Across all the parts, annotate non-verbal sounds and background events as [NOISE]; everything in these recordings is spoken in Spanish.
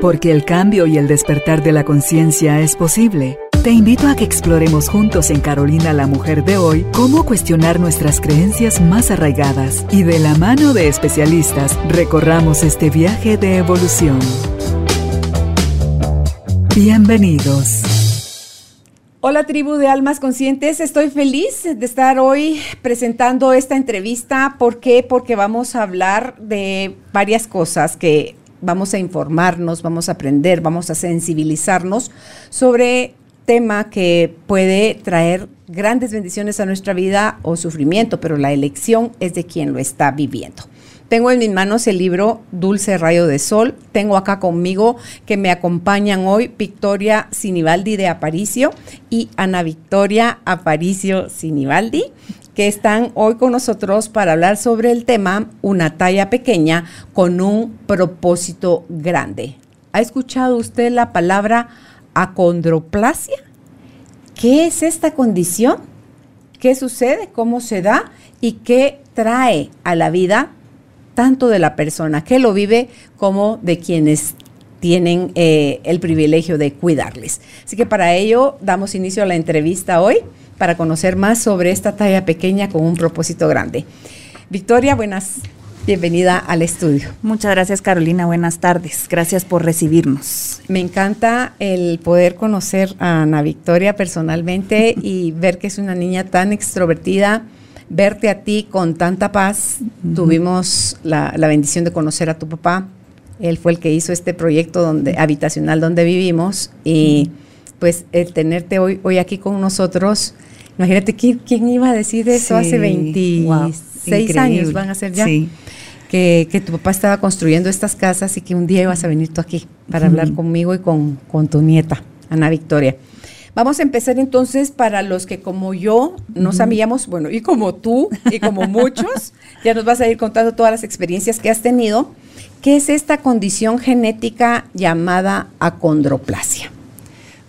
Porque el cambio y el despertar de la conciencia es posible. Te invito a que exploremos juntos en Carolina la Mujer de hoy cómo cuestionar nuestras creencias más arraigadas y de la mano de especialistas recorramos este viaje de evolución. Bienvenidos. Hola tribu de almas conscientes, estoy feliz de estar hoy presentando esta entrevista. ¿Por qué? Porque vamos a hablar de varias cosas que vamos a informarnos, vamos a aprender, vamos a sensibilizarnos sobre tema que puede traer grandes bendiciones a nuestra vida o sufrimiento, pero la elección es de quien lo está viviendo. Tengo en mis manos el libro Dulce Rayo de Sol. Tengo acá conmigo que me acompañan hoy Victoria Sinibaldi de Aparicio y Ana Victoria Aparicio Sinibaldi, que están hoy con nosotros para hablar sobre el tema Una talla pequeña con un propósito grande. ¿Ha escuchado usted la palabra acondroplasia? ¿Qué es esta condición? ¿Qué sucede? ¿Cómo se da? ¿Y qué trae a la vida tanto de la persona que lo vive como de quienes tienen eh, el privilegio de cuidarles. Así que para ello damos inicio a la entrevista hoy para conocer más sobre esta talla pequeña con un propósito grande. Victoria, buenas, bienvenida al estudio. Muchas gracias Carolina, buenas tardes, gracias por recibirnos. Me encanta el poder conocer a Ana Victoria personalmente [LAUGHS] y ver que es una niña tan extrovertida, verte a ti con tanta paz. Tuvimos la, bendición de conocer a tu papá. Él fue el que hizo este proyecto donde, habitacional donde vivimos y pues el tenerte hoy, hoy aquí con nosotros, imagínate ¿quién, iba a decir eso hace 26 años van a ser ya. Que, que, tu papá estaba construyendo estas casas y que un día ibas a venir tú aquí para hablar conmigo y con, con tu nieta, Ana Victoria. Vamos a empezar entonces para los que como yo no sabíamos, bueno, y como tú y como muchos, [LAUGHS] ya nos vas a ir contando todas las experiencias que has tenido. ¿Qué es esta condición genética llamada acondroplasia?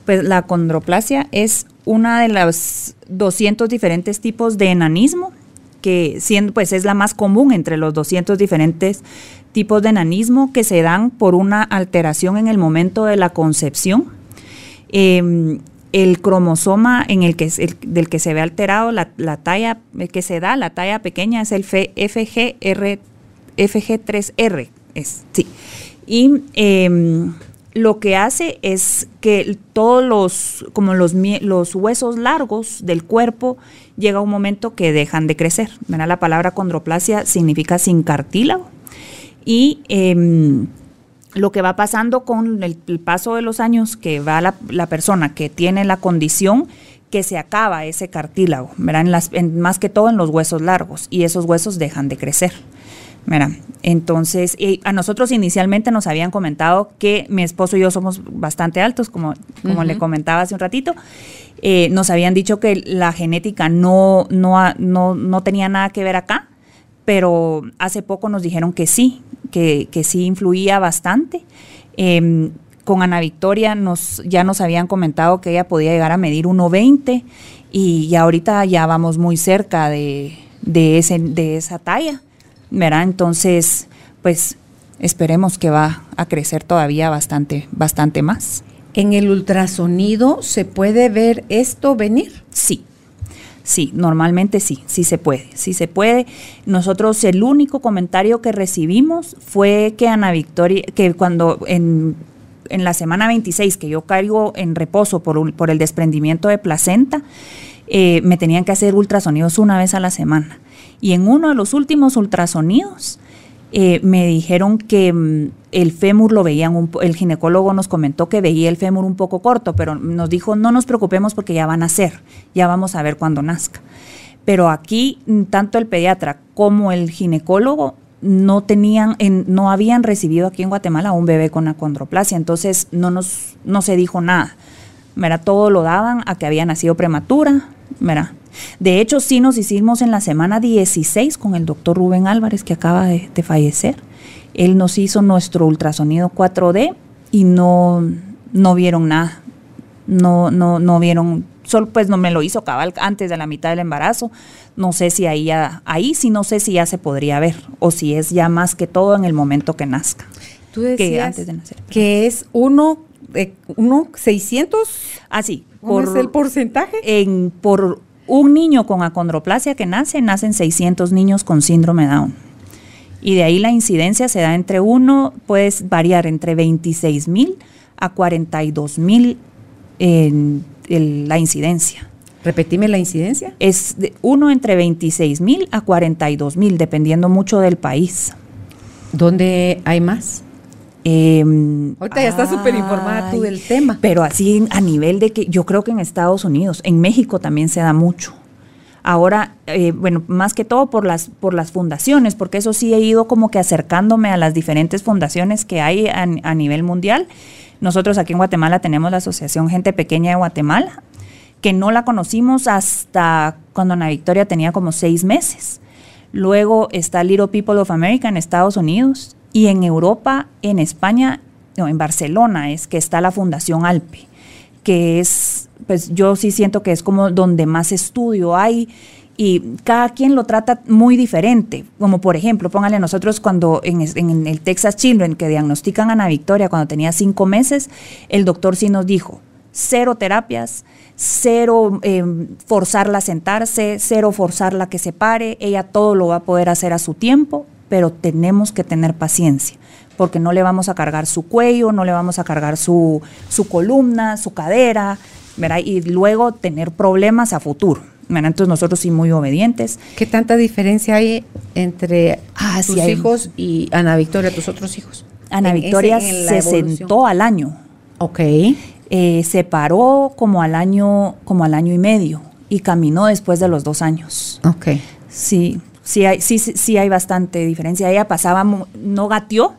Pues la acondroplasia es una de los 200 diferentes tipos de enanismo, que siendo, pues es la más común entre los 200 diferentes tipos de enanismo que se dan por una alteración en el momento de la concepción. Em, el cromosoma en el que del que se ve alterado la, talla que se da, la talla pequeña es el FGR, FG3R, es, sí. Y em, lo que hace es que todos los, como los, los huesos largos del cuerpo, llega un momento que dejan de crecer. La palabra condroplasia significa sin cartílago. Y em, lo que va pasando con el, paso de los años, que va la, persona que tiene la condición, que se acaba ese cartílago, más que todo en los huesos largos, y esos huesos dejan de crecer. Entonces, a nosotros inicialmente nos habían comentado que mi esposo y yo somos bastante altos, como, como le comentaba hace un ratito. Eh, nos habían dicho que la genética no, no, no, no tenía nada que ver acá, pero hace poco nos dijeron que sí, que, sí influía bastante. Em, con Ana Victoria nos, ya nos habían comentado que ella podía llegar a medir 1,20 y ya ahorita ya vamos muy cerca de, ese, de esa talla, ¿verdad? Entonces, pues esperemos que va a crecer todavía bastante, bastante más. ¿En el ultrasonido se puede ver esto venir? Sí, Sí, normalmente sí, sí se puede, sí se puede. Nosotros el único comentario que recibimos fue que Ana Victoria, que cuando en, en la semana 26, que yo caigo en reposo por, por el desprendimiento de placenta, eh, me tenían que hacer ultrasonidos una vez a la semana. Y en uno de los últimos ultrasonidos, eh, me dijeron que mm, el fémur lo veían, un, el ginecólogo nos comentó que veía el fémur un poco corto, pero nos dijo no nos preocupemos porque ya van a ser, ya vamos a ver cuando nazca. Pero aquí mm, tanto el pediatra como el ginecólogo no tenían, no habían recibido aquí en Guatemala un bebé con acondroplasia, entonces no nos, no se dijo nada. Mira, todo lo daban a que había nacido prematura, mira, de hecho, sí nos hicimos en la semana 16 con el doctor Rubén Álvarez, que acaba de, fallecer. Él nos hizo nuestro ultrasonido 4D y no, no vieron nada. No, no, no vieron, solo pues no me lo hizo cabal antes de la mitad del embarazo. No sé si ahí, ahí sí no sé si ya se podría ver o si es ya más que todo en el momento que nazca. Tú decías que antes de nacer. Que es uno, eh, uno 600. Ah, sí. ¿Cuál es el porcentaje? En, por un niño con acondroplasia que nace, nacen 600 niños con síndrome Down. Y de ahí la incidencia se da entre uno, puede variar entre 26 mil a 42 mil en, la incidencia. Repetime la incidencia. Es de uno entre 26 mil a 42 mil, dependiendo mucho del país. ¿Dónde hay más? Em, Ahorita ya estás súper informada tú del tema. Pero así a nivel de que yo creo que en Estados Unidos, en México también se da mucho. Ahora, eh, bueno, más que todo por las, por las fundaciones, porque eso sí he ido como que acercándome a las diferentes fundaciones que hay a, a nivel mundial. Nosotros aquí en Guatemala tenemos la Asociación Gente Pequeña de Guatemala, que no la conocimos hasta cuando Ana Victoria tenía como seis meses. Luego está Little People of America en Estados Unidos y en Europa, en España, no, en Barcelona es que está la Fundación Alpe, que es, pues yo sí siento que es como donde más estudio hay y cada quien lo trata muy diferente. Como por ejemplo, póngale nosotros cuando en, el Texas Children que diagnostican a Ana Victoria cuando tenía cinco meses, el doctor sí nos dijo, cero terapias, cero eh, forzarla a sentarse, cero forzarla a que se pare, ella todo lo va a poder hacer a su tiempo, pero tenemos que tener paciencia, porque no le vamos a cargar su cuello, no le vamos a cargar su, su columna, su cadera, ¿verdad? y luego tener problemas a futuro. Entonces nosotros sí muy obedientes. ¿Qué tanta diferencia hay entre ah, tus hijos y Ana Victoria, tus otros hijos? Ana Victoria se sentó al año. Ok. Eh, se paró como al año, como al año y medio y caminó después de los dos años. Ok. Sí, sí hay, sí, sí hay bastante diferencia. Ella pasaba, no gateó,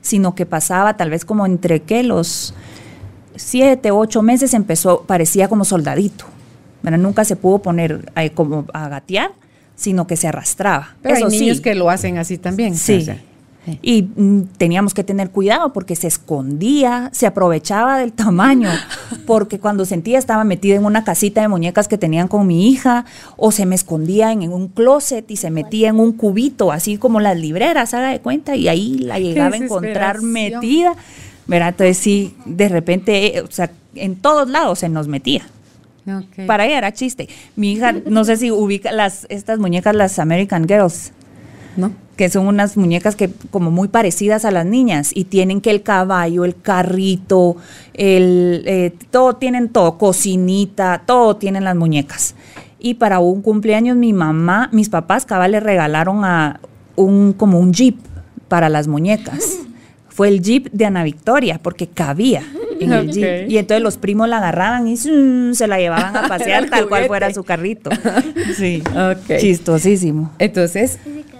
sino que pasaba tal vez como entre qué, los siete, ocho meses empezó, parecía como soldadito. Nunca se pudo poner eh, como a gatear, sino que se arrastraba. Pero hay niños que lo hacen así también. Sí. Y mm, teníamos que tener cuidado porque se escondía, se aprovechaba del tamaño, porque cuando sentía estaba metida en una casita de muñecas que tenían con mi hija, o se me escondía en, un closet y se metía en un cubito, así como las libreras, haga de cuenta, y ahí la llegaba a encontrar metida. ¿verdad? Entonces sí, de repente, o sea, en todos lados se nos metía. Para ella era chiste. Mi hija, no sé si ubica las, estas muñecas, las American Girls. ¿No? Que son unas muñecas que como muy parecidas a las niñas y tienen que el caballo, el carrito, el eh, todo tienen todo, cocinita, todo tienen las muñecas. Y para un cumpleaños mi mamá, mis papás cabal le regalaron a un como un jeep para las muñecas. [LAUGHS] Fue el jeep de Ana Victoria porque cabía. Y entonces los primos la agarraban y se la llevaban a [LAUGHS] pasear tal cual fuera su carrito. [LAUGHS] Sí. Chistosísimo. Entonces,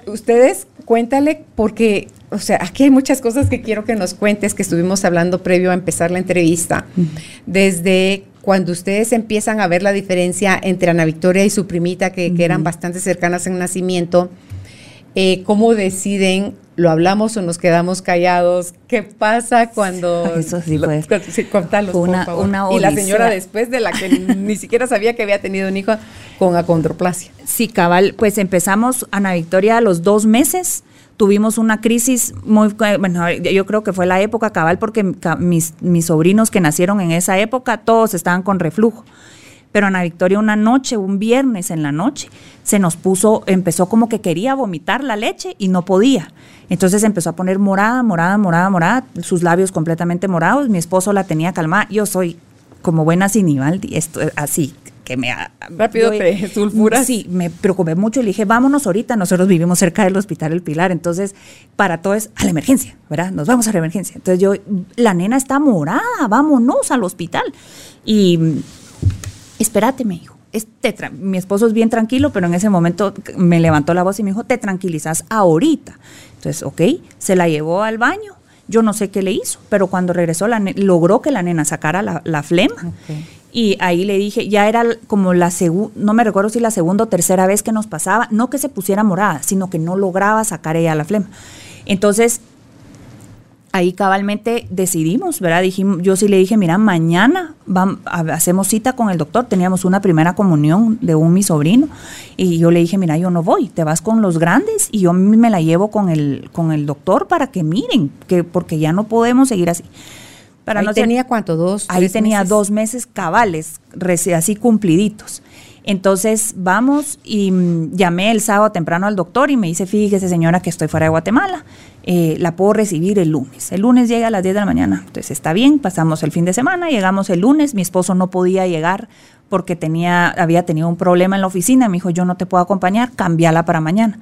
ustedes cuéntale porque, o sea, aquí hay muchas cosas que quiero que nos cuentes que estuvimos hablando previo a empezar la entrevista. Desde cuando ustedes empiezan a ver la diferencia entre Ana Victoria y su primita, que, eran bastante cercanas en nacimiento, eh, ¿cómo deciden ¿Lo hablamos o nos quedamos callados? ¿Qué pasa cuando... [LAUGHS] Eso sí, pues. [LAUGHS] Sí, contalos, una, por favor. y la señora después de la que [LAUGHS] ni siquiera sabía que había tenido un hijo con acondroplasia. Sí, cabal, pues empezamos, Ana Victoria, a los dos meses tuvimos una crisis muy, bueno, yo creo que fue la época cabal porque mis, mis sobrinos que nacieron en esa época, todos estaban con reflujo. Pero Ana Victoria una noche, un viernes en la noche, se nos puso, empezó como que quería vomitar la leche y no podía. Entonces empezó a poner morada, morada, morada, morada, sus labios completamente morados. Mi esposo la tenía calmada. Yo soy como buena Sinibaldi, esto así, que me... Rápido te sulfuras. Sí, me preocupé mucho y le dije, vámonos ahorita, nosotros vivimos cerca del Hospital El Pilar, entonces para todo es a la emergencia, ¿verdad? Nos vamos a la emergencia. Entonces yo, la nena está morada, vámonos al hospital. Y espérate, me dijo. Este, mi esposo es bien tranquilo, pero en ese momento me levantó la voz y me dijo, te tranquilizas ahorita. Entonces, ok, se la llevó al baño. Yo no sé qué le hizo, pero cuando regresó la logró que la nena sacara la, flema. Y ahí le dije, ya era como la segunda, no me recuerdo si la segunda o tercera vez que nos pasaba, no que se pusiera morada, sino que no lograba sacar ella la flema. Entonces, ahí cabalmente decidimos, ¿verdad? Dijimos, yo sí le dije, mira, mañana vamos, hacemos cita con el doctor. Teníamos una primera comunión de un mi sobrino y yo le dije, mira, yo no voy, te vas con los grandes y yo me la llevo con el, con el doctor para que miren, que porque ya no podemos seguir así. Para ahí no tenía cuánto, dos. Ahí tenía dos meses cabales, así cumpliditos. Entonces vamos y mm, llamé el sábado temprano al doctor y me dice, fíjese señora que estoy fuera de Guatemala, eh, la puedo recibir el lunes. El lunes llega a las 10 de la mañana, entonces está bien, pasamos el fin de semana, llegamos el lunes, mi esposo no podía llegar porque tenía, había tenido un problema en la oficina, me dijo, yo no te puedo acompañar, cambiala para mañana.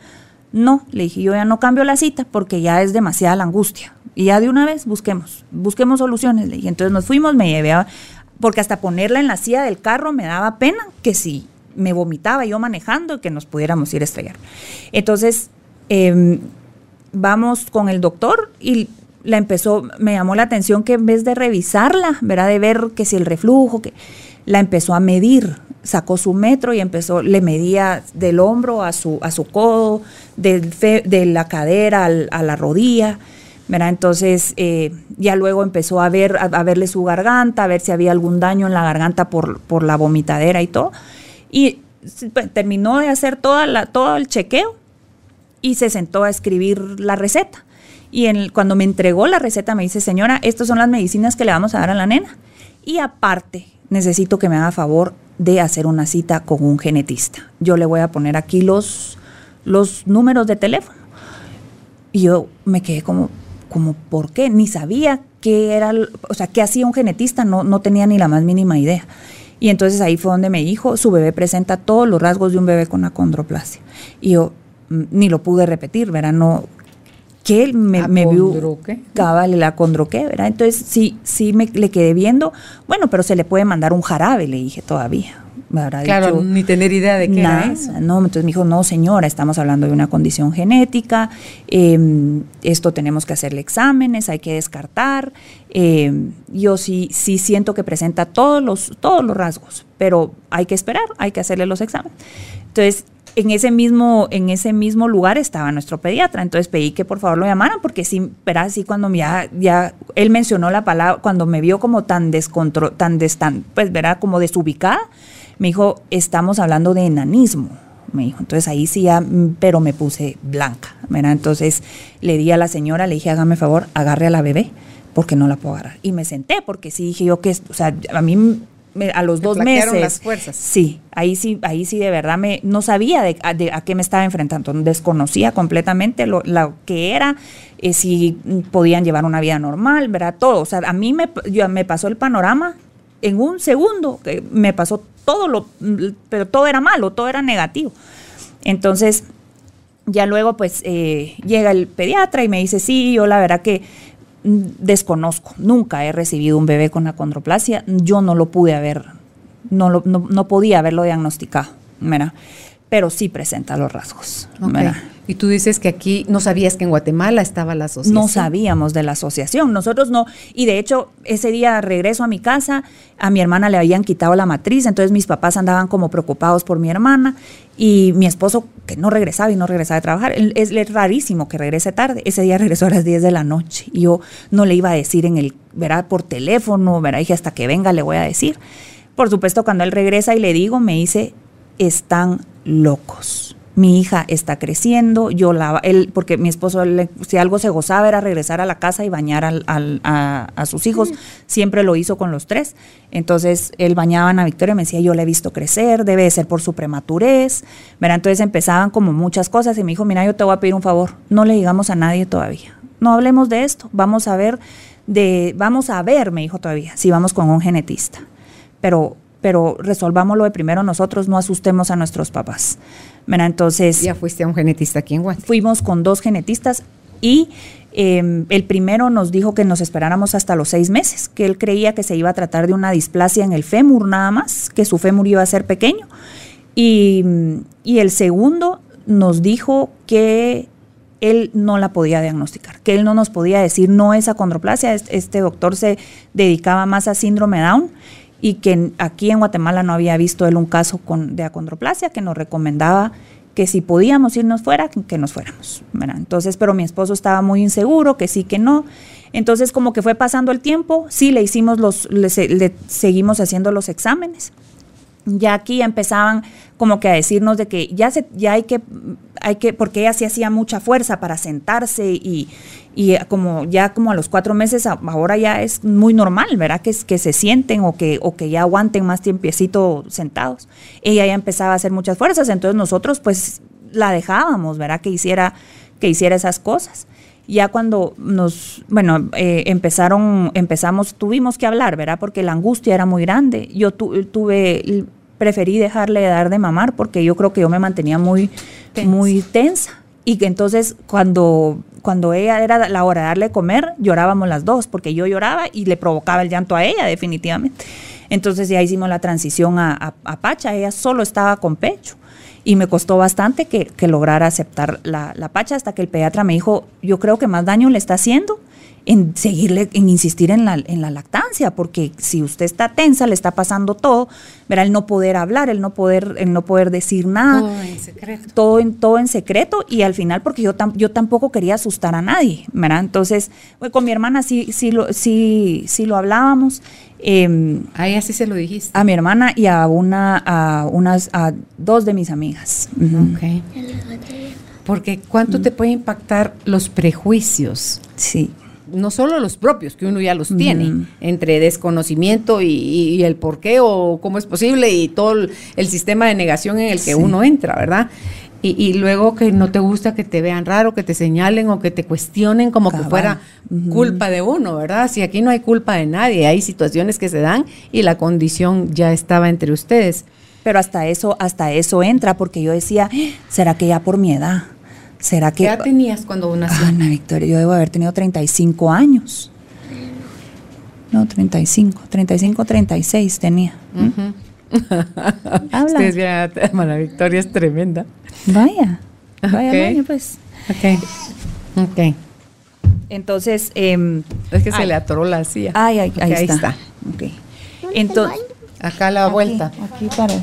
No, le dije, yo ya no cambio la cita porque ya es demasiada la angustia. Y ya de una vez busquemos, busquemos soluciones. Le dije, entonces nos fuimos, me llevé a, porque hasta ponerla en la silla del carro me daba pena que si me vomitaba yo manejando que nos pudiéramos ir a estrellar. Entonces, em, vamos con el doctor y la empezó, me llamó la atención que en vez de revisarla, ¿verdad? De ver que si el reflujo, que la empezó a medir, sacó su metro y empezó, le medía del hombro a su, a su codo, de la cadera a la rodilla, ¿verdad? Entonces eh, ya luego empezó a ver, a, verle su garganta, a ver si había algún daño en la garganta por, por la vomitadera y todo. Y pues, terminó de hacer toda la, todo el chequeo y se sentó a escribir la receta. Y cuando me entregó la receta me dice, señora, estas son las medicinas que le vamos a dar a la nena. Y aparte, necesito que me haga favor de hacer una cita con un genetista. Yo le voy a poner aquí los, los números de teléfono. Y yo me quedé como, como, ¿por qué? Ni sabía qué era, o sea, qué hacía un genetista, no, no tenía ni la más mínima idea. Y entonces ahí fue donde me dijo, su bebé presenta todos los rasgos de un bebé con acondroplasia. Y yo mm, ni lo pude repetir, ¿verdad? No, que él me, me vio cabal la acondroqué, ¿verdad? Entonces sí, sí me le quedé viendo, bueno, pero se le puede mandar un jarabe, le dije todavía. claro, ni tener idea de qué era eso. No, entonces me dijo, no señora, estamos hablando de una condición genética, em, esto tenemos que hacerle exámenes, hay que descartar. Em, yo sí, sí siento que presenta todos los, todos los rasgos, pero hay que esperar, hay que hacerle los exámenes. Entonces, en ese mismo, en ese mismo lugar estaba nuestro pediatra. Entonces pedí que por favor lo llamaran, porque sí, pero así cuando ya, ya él mencionó la palabra, cuando me vio como tan descontro, tan, destan, pues verá, como desubicada, me dijo, estamos hablando de enanismo. Me dijo, entonces ahí sí ya, mm, pero me puse blanca. Entonces le di a la señora, le dije, hágame favor, agarre a la bebé, porque no la puedo agarrar. Y me senté, porque sí dije yo que, o sea, a mí a los dos meses. las fuerzas. Sí, ahí sí, ahí sí de verdad me no sabía de, a qué me estaba enfrentando, desconocía completamente lo, que era, eh, si podían llevar una vida normal, ¿verdad? Todo, o sea, a mí me, me pasó el panorama en un segundo, me pasó todo lo, pero todo era malo, todo era negativo. Entonces, ya luego pues eh, llega el pediatra y me dice, sí, yo la verdad que desconozco, nunca he recibido un bebé con acondroplasia, yo no lo pude haber, no, lo, no, podía haberlo diagnosticado, pero sí presenta los rasgos. Y tú dices que aquí no sabías que en Guatemala estaba la asociación. No sabíamos de la asociación, nosotros no. Y de hecho, ese día regreso a mi casa, a mi hermana le habían quitado la matriz, entonces mis papás andaban como preocupados por mi hermana y mi esposo, que no regresaba y no regresaba a trabajar, es, es rarísimo que regrese tarde. Ese día [LAUGHS] regresó a las 10 de la noche y yo no le iba a decir en el, verá, por teléfono, verá, dije hasta que venga le voy a decir. Por supuesto, cuando él regresa y le digo, me dice, están locos mi hija está creciendo, yo la, él, porque mi esposo, si algo se gozaba era regresar a la casa y bañar a, sus hijos, siempre lo hizo con los tres. Entonces él bañaba a Victoria y me decía, yo la he visto crecer, debe de ser por su prematurez. Entonces empezaban como muchas cosas y me dijo, mira, yo te voy a pedir un favor, no le digamos a nadie todavía, no hablemos de esto, vamos a ver, de, vamos a ver, me dijo todavía, si vamos con un genetista. Pero pero resolvámoslo de primero nosotros, no asustemos a nuestros papás. Entonces... Ya fuiste a un genetista aquí en Guatemala. Fuimos con dos genetistas y em, el primero nos dijo que nos esperáramos hasta los seis meses, que él creía que se iba a tratar de una displasia en el fémur nada más, que su fémur iba a ser pequeño. Y, y el segundo nos dijo que él no la podía diagnosticar, que él no nos podía decir no es acondroplasia, este doctor se dedicaba más a síndrome Down y que aquí en Guatemala no había visto él un caso con, de acondroplasia, que nos recomendaba que si podíamos irnos fuera, que nos fuéramos. Entonces, pero mi esposo estaba muy inseguro, que sí, que no. Entonces, como que fue pasando el tiempo, sí, le hicimos los, le, seguimos haciendo los exámenes. Ya aquí empezaban como que a decirnos de que ya se, ya hay que, hay que, porque ella sí hacía mucha fuerza para sentarse y, y como ya como a los cuatro meses, ahora ya es muy normal, ¿verdad? Que, que se sienten o que, o que ya aguanten más tiempecito sentados. Ella ya empezaba a hacer muchas fuerzas, entonces nosotros pues la dejábamos, ¿verdad? Que hiciera, que hiciera esas cosas ya cuando nos, bueno, eh, empezaron, empezamos, tuvimos que hablar, ¿verdad? Porque la angustia era muy grande. Yo tuve, preferí dejarle de dar de mamar porque yo creo que yo me mantenía muy, muy tensa. Y que entonces cuando, cuando ella era la hora de darle comer, llorábamos las dos, porque yo lloraba y le provocaba el llanto a ella, definitivamente. Entonces ya hicimos la transición a Pacha, ella solo estaba con pecho y me costó bastante que, que lograra aceptar la, la, pacha hasta que el pediatra me dijo, yo creo que más daño le está haciendo en seguirle, en insistir en la, en la lactancia, porque si usted está tensa, le está pasando todo, verá el no poder hablar, el no poder, el no poder decir nada. Todo en secreto. Todo en, todo en secreto y al final porque yo, yo tampoco quería asustar a nadie, ¿verdad? Entonces, con mi hermana sí, sí, lo, sí, sí lo hablábamos. Eh, a ella sí se lo dijiste. A mi hermana y a una, a unas, a dos de mis amigas. Porque ¿cuánto te puede impactar los prejuicios? Sí no solo los propios, que uno ya los tiene, entre desconocimiento y, el por qué o cómo es posible y todo el, sistema de negación en el que uno entra, ¿verdad? Y, luego que no te gusta que te vean raro, que te señalen o que te cuestionen como que fuera culpa de uno, ¿verdad? Si aquí no hay culpa de nadie, hay situaciones que se dan y la condición ya estaba entre ustedes. Pero hasta eso, hasta eso entra, porque yo decía, ¿será que ya por mi edad? ¿Será que... ¿Qué edad tenías cuando naciste? Ana Victoria, yo debo haber tenido 35 años. No, 35, 35, 36 tenía. [LAUGHS] Habla. Ustedes vieron, Ana Victoria es tremenda. Vaya, vaya, vaya pues. Ok, ok. Entonces, eh, es que se le atoró la silla. Ay, ahí, ahí, está. Okay. Entonces, acá a la vuelta. Aquí para.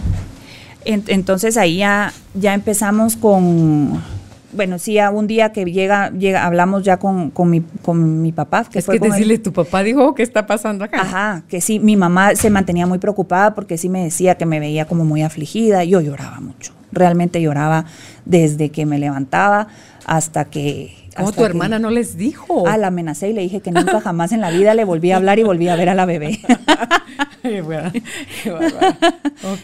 entonces ahí ya, ya empezamos con bueno, sí, un día que llega, llega hablamos ya con, con, mi, con mi papá. Que es que decirle, tu papá dijo, ¿qué está pasando acá? Ajá, que sí, mi mamá se mantenía muy preocupada porque sí me decía que me veía como muy afligida. Yo lloraba mucho, realmente lloraba desde que me levantaba hasta que... ¿Cómo tu hermana no les dijo? Ah, la amenacé y le dije que nunca jamás en la vida le volví a hablar y volví a ver a la bebé. [LAUGHS]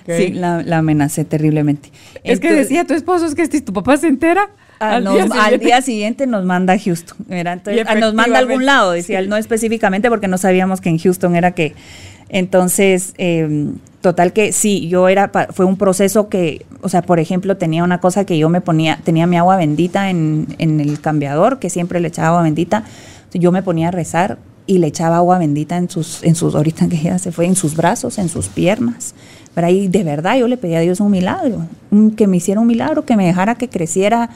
Sí, la, amenacé terriblemente. Es que decía tu esposo, es que si tu papá se entera, al, día siguiente nos manda a Houston. Entonces, nos manda a algún lado, decía él, no específicamente porque no sabíamos que en Houston era que. Entonces, em, total que sí, yo era, fue un proceso que, o sea, por ejemplo, tenía una cosa que yo me ponía, tenía mi agua bendita en, en el cambiador, que siempre le echaba agua bendita. Yo me ponía a rezar y le echaba agua bendita en sus, en sus, ahorita que ya se fue, en sus brazos, en sus piernas. Pero ahí de verdad yo le pedí a Dios un milagro, que me hiciera un milagro, que me dejara que creciera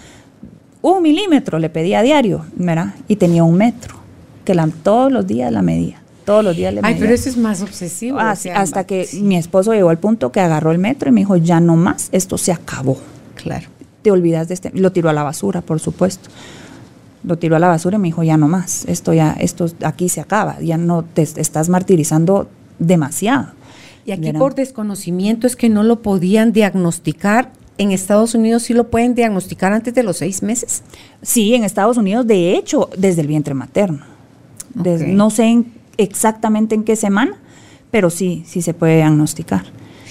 un milímetro le pedía a diario, ¿verdad? Y tenía un metro, que la, todos los días la medía. Todos los días le medía. Ay, pero eso es más obsesivo. Ah, hasta que mi esposo llegó al punto que agarró el metro y me dijo, ya no más, esto se acabó. Claro. Te olvidas de este. Lo tiró a la basura, por supuesto. Lo tiró a la basura y me dijo, ya no más, esto ya, esto aquí se acaba, ya no te estás martirizando demasiado. Y aquí por desconocimiento es que no lo podían diagnosticar ¿En Estados Unidos sí lo pueden diagnosticar antes de los seis meses? Sí, en Estados Unidos, de hecho, desde el vientre materno. no sé exactamente en qué semana, pero sí, sí se puede diagnosticar.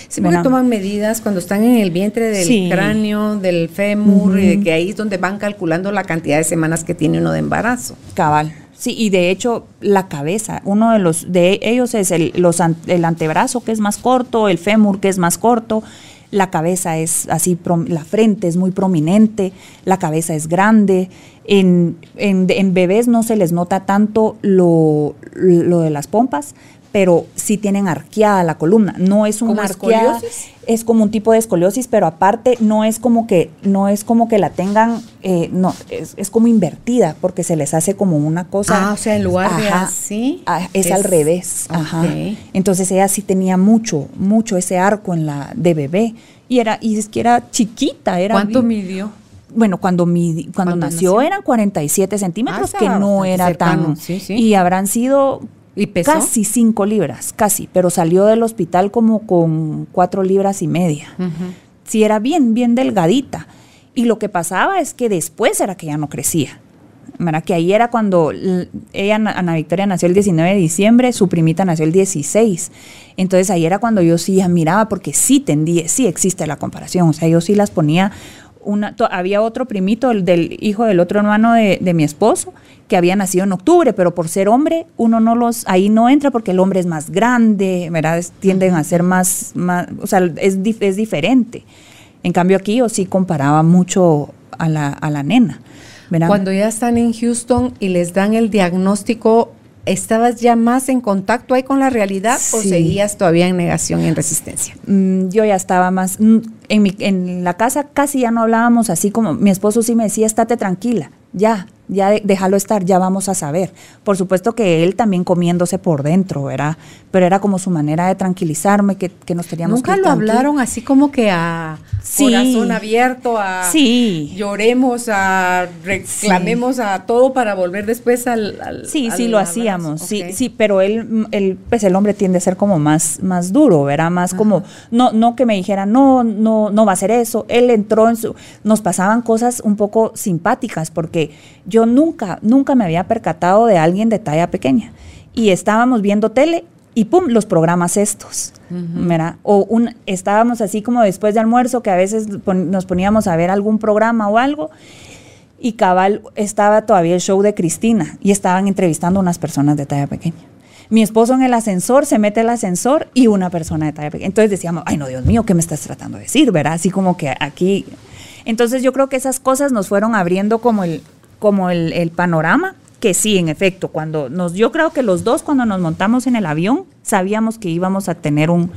¿Se toman medidas cuando están en el vientre del cráneo, del fémur, y de que ahí es donde van calculando la cantidad de semanas que tiene uno de embarazo? Cabal. Sí, y de hecho la cabeza, uno de los de ellos es el, los, el antebrazo que es más corto, el fémur que es más corto, la cabeza es así, la frente es muy prominente, la cabeza es grande. En, bebés no se les nota tanto lo, lo de las pompas, pero sí tienen arqueada la columna. No es una arqueada, es como un tipo de escoliosis, pero aparte no es como que, no es como que la tengan, eh, no, es, como invertida, porque se les hace como una cosa. Ah, o sea, en lugar de así. Ah, es, al revés. Ajá. Entonces ella sí tenía mucho, mucho ese arco en la de bebé. Y era, y es que era chiquita, era. ¿Cuánto midió? bueno, cuando, mi, cuando, nació, eran 47 centímetros, ah, que no era tan... Y habrán sido casi 5 libras, casi, pero salió del hospital como con 4 libras y media. Sí, era bien, bien delgadita. Y lo que pasaba es que después era que ya no crecía. ¿verdad? Que ahí era cuando ella, Ana Victoria, nació el 19 de diciembre, su primita nació el 16. Entonces ahí era cuando yo sí admiraba, porque sí tendía, sí existe la comparación. O sea, yo sí las ponía una, había otro primito, el del hijo del otro hermano de, mi esposo, que había nacido en octubre, pero por ser hombre, uno no los, ahí no entra porque el hombre es más grande, ¿verdad? tienden a ser más, más o sea, es, es diferente. En cambio aquí yo sí comparaba mucho a la, a la nena. Cuando ya están en Houston y les dan el diagnóstico ¿Estabas ya más en contacto ahí con la realidad o seguías todavía en negación y en resistencia? Mm, yo ya estaba más, mm, en, mi, en la casa casi ya no hablábamos así como mi esposo sí me decía, estate tranquila, ya, ya déjalo estar, ya vamos a saber. Por supuesto que él también comiéndose por dentro, ¿verdad? Pero era como su manera de tranquilizarme, que, que nos teníamos ¿Nunca lo hablaron así como que a corazón abierto, a sí. lloremos, a reclamemos a todo para volver después al... sí, sí, lo hacíamos, sí, sí, pero él, él, pues el hombre tiende a ser como más, más duro, ¿verdad? Más como, no, no que me dijera, no, no, no va a ser eso. Él entró en su, nos pasaban cosas un poco simpáticas porque yo nunca, nunca me había percatado de alguien de talla pequeña. Y estábamos viendo tele y pum, los programas estos. O un, estábamos así como después de almuerzo, que a veces nos poníamos a ver algún programa o algo, y cabal estaba todavía el show de Cristina y estaban entrevistando a unas personas de talla pequeña. Mi esposo en el ascensor se mete el ascensor y una persona de talla pequeña. Entonces decíamos, ay no, Dios mío, ¿qué me estás tratando de decir? ¿Verdad? Así como que aquí. Entonces yo creo que esas cosas nos fueron abriendo como el, como el, panorama, que sí, en efecto, cuando nos, yo creo que los dos cuando nos montamos en el avión sabíamos que íbamos a tener un,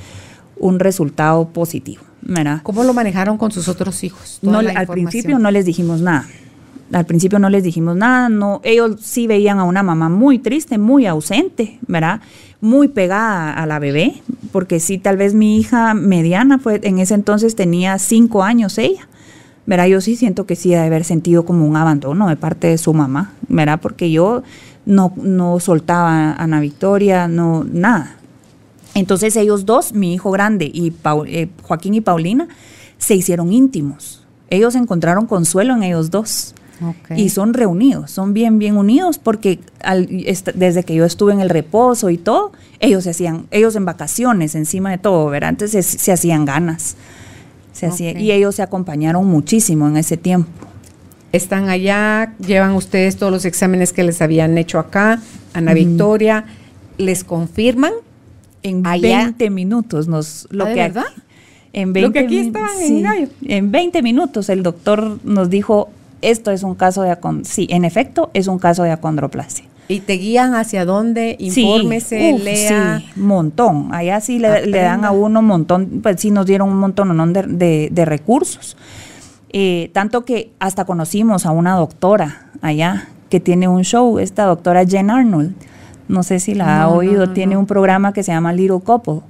resultado positivo. ¿verdad? ¿Cómo lo manejaron con sus otros hijos? No, al principio no les dijimos nada. Al principio no les dijimos nada, no, ellos sí veían a una mamá muy triste, muy ausente, ¿verdad? Muy pegada a la bebé, porque sí, tal vez mi hija mediana fue, en ese entonces tenía cinco años ella, Verá, yo sí siento que sí debe haber sentido como un abandono de parte de su mamá, ¿verdad? Porque yo no, no soltaba a Ana Victoria, no, nada. Entonces ellos dos, mi hijo grande y eh, Joaquín y Paulina, se hicieron íntimos. Ellos encontraron consuelo en ellos dos. Y son reunidos, son bien, bien unidos porque desde que yo estuve en el reposo y todo, ellos se hacían, ellos en vacaciones encima de todo, ¿verdad? Entonces se hacían ganas y ellos se acompañaron muchísimo en ese tiempo. Están allá, llevan ustedes todos los exámenes que les habían hecho acá, Ana Victoria, ¿les confirman? En 20 minutos nos lo ¿Ah, que verdad? En 20, lo que aquí estaban en En 20 minutos el doctor nos dijo, esto es un caso de sí, en efecto es un caso de acondroplasia. ¿Y te guían hacia dónde? Infórmese, sí, lea. Sí, montón. Allá sí le, dan a uno un montón, pues sí nos dieron un montón de, de, recursos. Eh, tanto que hasta conocimos a una doctora allá que tiene un show, esta doctora Jen Arnold. No sé si la ha oído, tiene un programa que se llama Little Couple,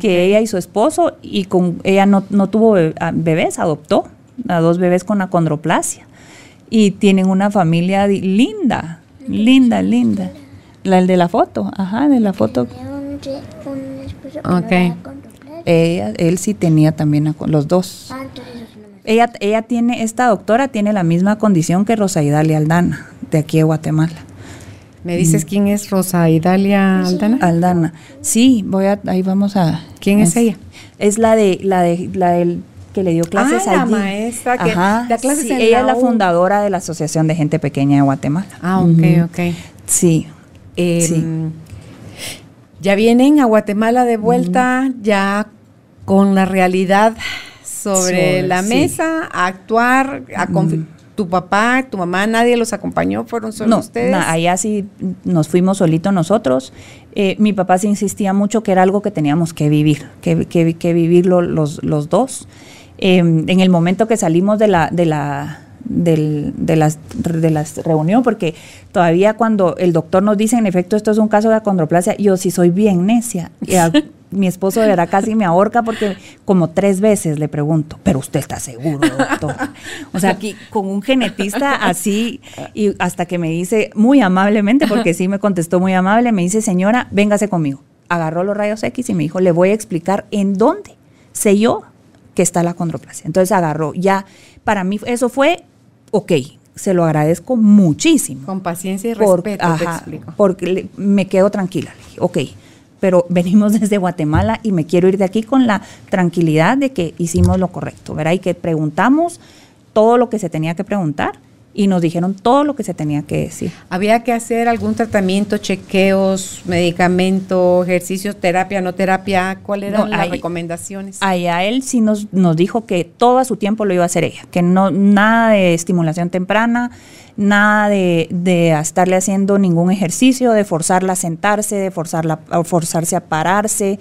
que ella y su esposo, y con ella no, no tuvo bebés, adoptó a dos bebés con acondroplasia. Y tienen una familia linda, Linda, linda. La de la foto, ajá, de la foto. Ok. Ella, él sí tenía también los dos. Ah, ella, ella tiene, esta doctora tiene la misma condición que Rosa Idalia Aldana, de aquí de Guatemala. ¿Me dices quién es Rosa Idalia Aldana? Aldana. Sí, voy a, ahí vamos a. ¿Quién es, ella? Es la de, la de, la del que le dio clases ah, la maestra que da clases sí, ella es la fundadora de la Asociación de Gente Pequeña de Guatemala. Ah, ok, ok. Sí, em, Ya vienen a Guatemala de vuelta, ya con la realidad sobre, la mesa, a actuar, a tu papá, tu mamá, nadie los acompañó, fueron solo no, ustedes. na- allá sí nos fuimos solitos nosotros. Eh, mi papá sí insistía mucho que era algo que teníamos que vivir, que, que, que vivirlo los, los dos. Eh, en el momento que salimos de la, de la del- de las de las reunión porque todavía cuando el doctor nos dice en efecto esto es un caso de acondroplasia yo sí soy bien necia. Y a- [LAUGHS] mi esposo de verdad casi me ahorca porque como tres veces le pregunto pero usted está seguro doctor o sea aquí con un genetista así y hasta que me dice muy amablemente porque sí me contestó muy amable me dice señora véngase conmigo agarró los rayos X y me dijo le voy a explicar en dónde sé yo que está la condroplasia. Entonces agarró, ya, para mí eso fue, ok, se lo agradezco muchísimo. Con paciencia y Por- respeto, te ajá, explico. Porque me quedo tranquila. Le dije, ok, pero [LAUGHS] venimos desde Guatemala y me quiero ir de aquí con la tranquilidad de que hicimos lo correcto, ¿verdad? Y que preguntamos todo lo que se tenía que preguntar y nos dijeron todo lo que se tenía que decir. ¿Había que hacer algún tratamiento, chequeos, medicamento, ejercicio, terapia, no terapia? ¿Cuáles eran No, las ahí- recomendaciones? Allá él sí nos, nos dijo que todo a su tiempo lo iba a hacer ella, que no nada de estimulación temprana, nada de, de estarle haciendo ningún ejercicio, de forzarla a sentarse, de forzarla, a forzarse a pararse,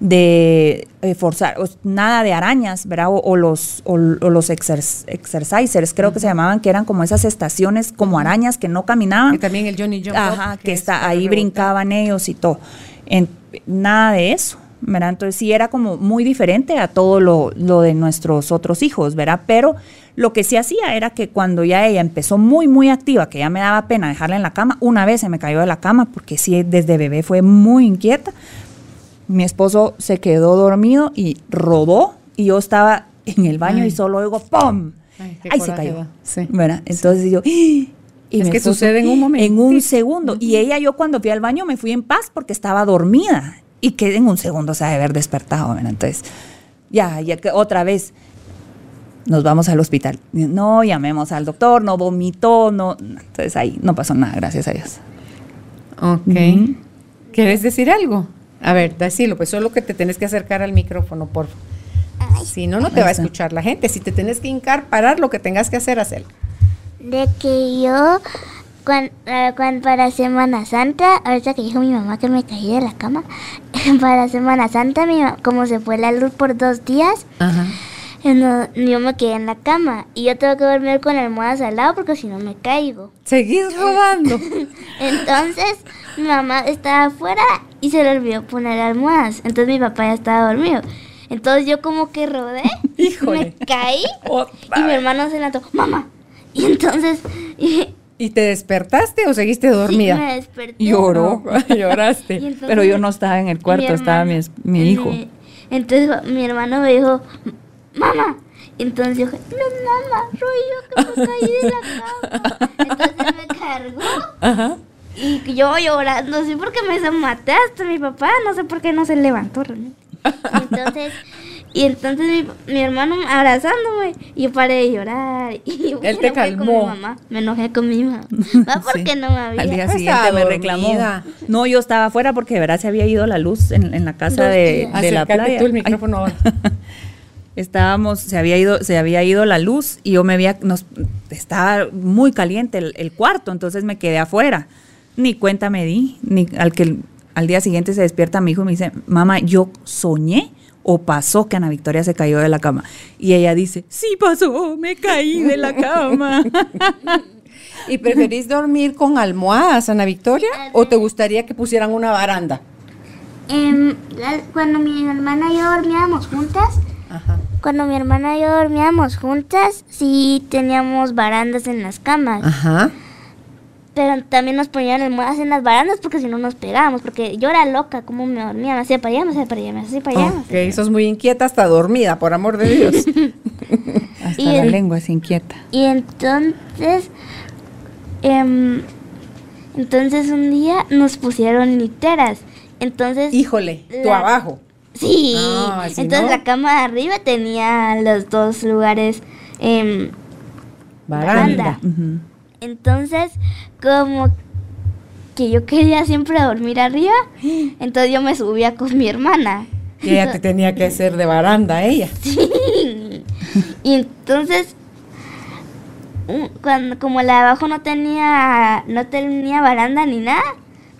de eh, forzar, o- nada de arañas, ¿verdad? O, o los, o, los exer- exercisers, creo que se llamaban, que eran como esas estaciones como arañas que no caminaban. Y también el Johnny Jump Ajá, que, es está ahí brincaban ellos y todo. En- nada de eso, ¿verdad? Entonces sí era como muy diferente a todo lo, lo de nuestros otros hijos, ¿verdad? Pero lo que sí hacía era que cuando ya ella empezó muy, muy activa, que ya me daba pena dejarla en la cama, una vez se me cayó de la cama porque sí, desde bebé fue muy inquieta. Mi esposo se quedó dormido y rodó y yo estaba en el baño Ay. y solo oigo ¡pum! Ay, Ahí se cayó. Sí. ¿verdad? Entonces yo... "¡Ah!". Y Es que esposo, sucede en un momentito. En un segundo. Y ella, yo cuando fui al baño me fui en paz porque estaba dormida. Y que en un segundo se ha de haber despertado. ¿verdad? Entonces, ya, ya que otra vez nos vamos al hospital. No, llamemos al doctor, no vomitó, no. Entonces ahí no pasó nada, gracias a Dios. Ok. Ujú. ¿Quieres decir algo? A ver, decilo, pues solo que te tenés que acercar al micrófono, por favor. Si no, no te va a escuchar la gente. Si te tenés que hincar, parar, lo que tengas que hacer, hacerlo. De que yo, cuan- eh, cuan- para Semana Santa, ahorita que dijo mi mamá que me caí de la cama, [LAUGHS] para Semana Santa, mi como se fue la luz por dos días, Ajá. no- yo me quedé en la cama y yo tengo que dormir con almohadas al lado porque si no me caigo. Seguís [LAUGHS] rodando. Entonces, mi mamá estaba afuera y se le olvidó poner almohadas. Entonces mi papá ya estaba dormido. Entonces yo como que rodé, [LAUGHS] Híjole. me caí Otra y mi hermano se levantó, mamá. Y entonces y- [LAUGHS] ¿Y te despertaste o seguiste sí, dormida? me desperté. Lloró, [LAUGHS] lloraste. entonces- Pero yo no estaba en el cuarto, estaba mi, mi hijo. mi- entonces mi hermano me dijo, mamá. Y entonces yo dije, no, mamá, soy yo que me caí de la cama. Entonces me cargó. Ajá. Y yo llorando, sí, porque me maté hasta mi papá, no sé por qué no se levantó realmente. Y entonces, y entonces mi, mi hermano abrazándome, y yo paré de llorar. Y [LAUGHS] yo Él me te enojé con calmó. mi mamá, me enojé con mi mamá. Va [LAUGHS] porque Sí. no me había. Al día siguiente estaba me reclamó. dormida. No, yo estaba afuera porque de verdad se había ido la luz en, en la casa de, de la playa. tú el micrófono ahora. [LAUGHS] estábamos, se había ido, se había ido la luz y yo me había, nos, estaba muy caliente el, el cuarto, entonces me quedé afuera. Ni cuenta me di, ni al que al día siguiente se despierta mi hijo y me dice, mamá, yo soñé o pasó que Ana Victoria se cayó de la cama. Y ella dice, sí pasó, me caí de la cama. [LAUGHS] ¿Y preferís dormir con almohadas, Ana Victoria? ¿O te gustaría que pusieran una baranda? Em, la- cuando mi hermana y yo dormíamos juntas, Ajá. cuando mi hermana y yo dormíamos juntas, sí teníamos barandas en las camas. Ajá. Pero también nos ponían almohadas en las barandas porque si no nos pegábamos. Porque yo era loca, como me dormía, me hacía para allá, me hacía para allá, me hacía para allá. Ok, sos muy inquieta hasta dormida, por amor de Dios. [LAUGHS] Hasta Y la el- lengua es inquieta. Y entonces, em, entonces un día nos pusieron literas. Entonces, Híjole, tú La- abajo. sí. Ah, si entonces no- la cama de arriba tenía los dos lugares. em, Baranda. Baranda. Entonces, como que yo quería siempre dormir arriba, [GASPS] entonces yo me subía con mi hermana. Y ella te tenía que hacer de baranda, [LAUGHS] ella. Y entonces, cuando como la de abajo no tenía no tenía baranda ni nada,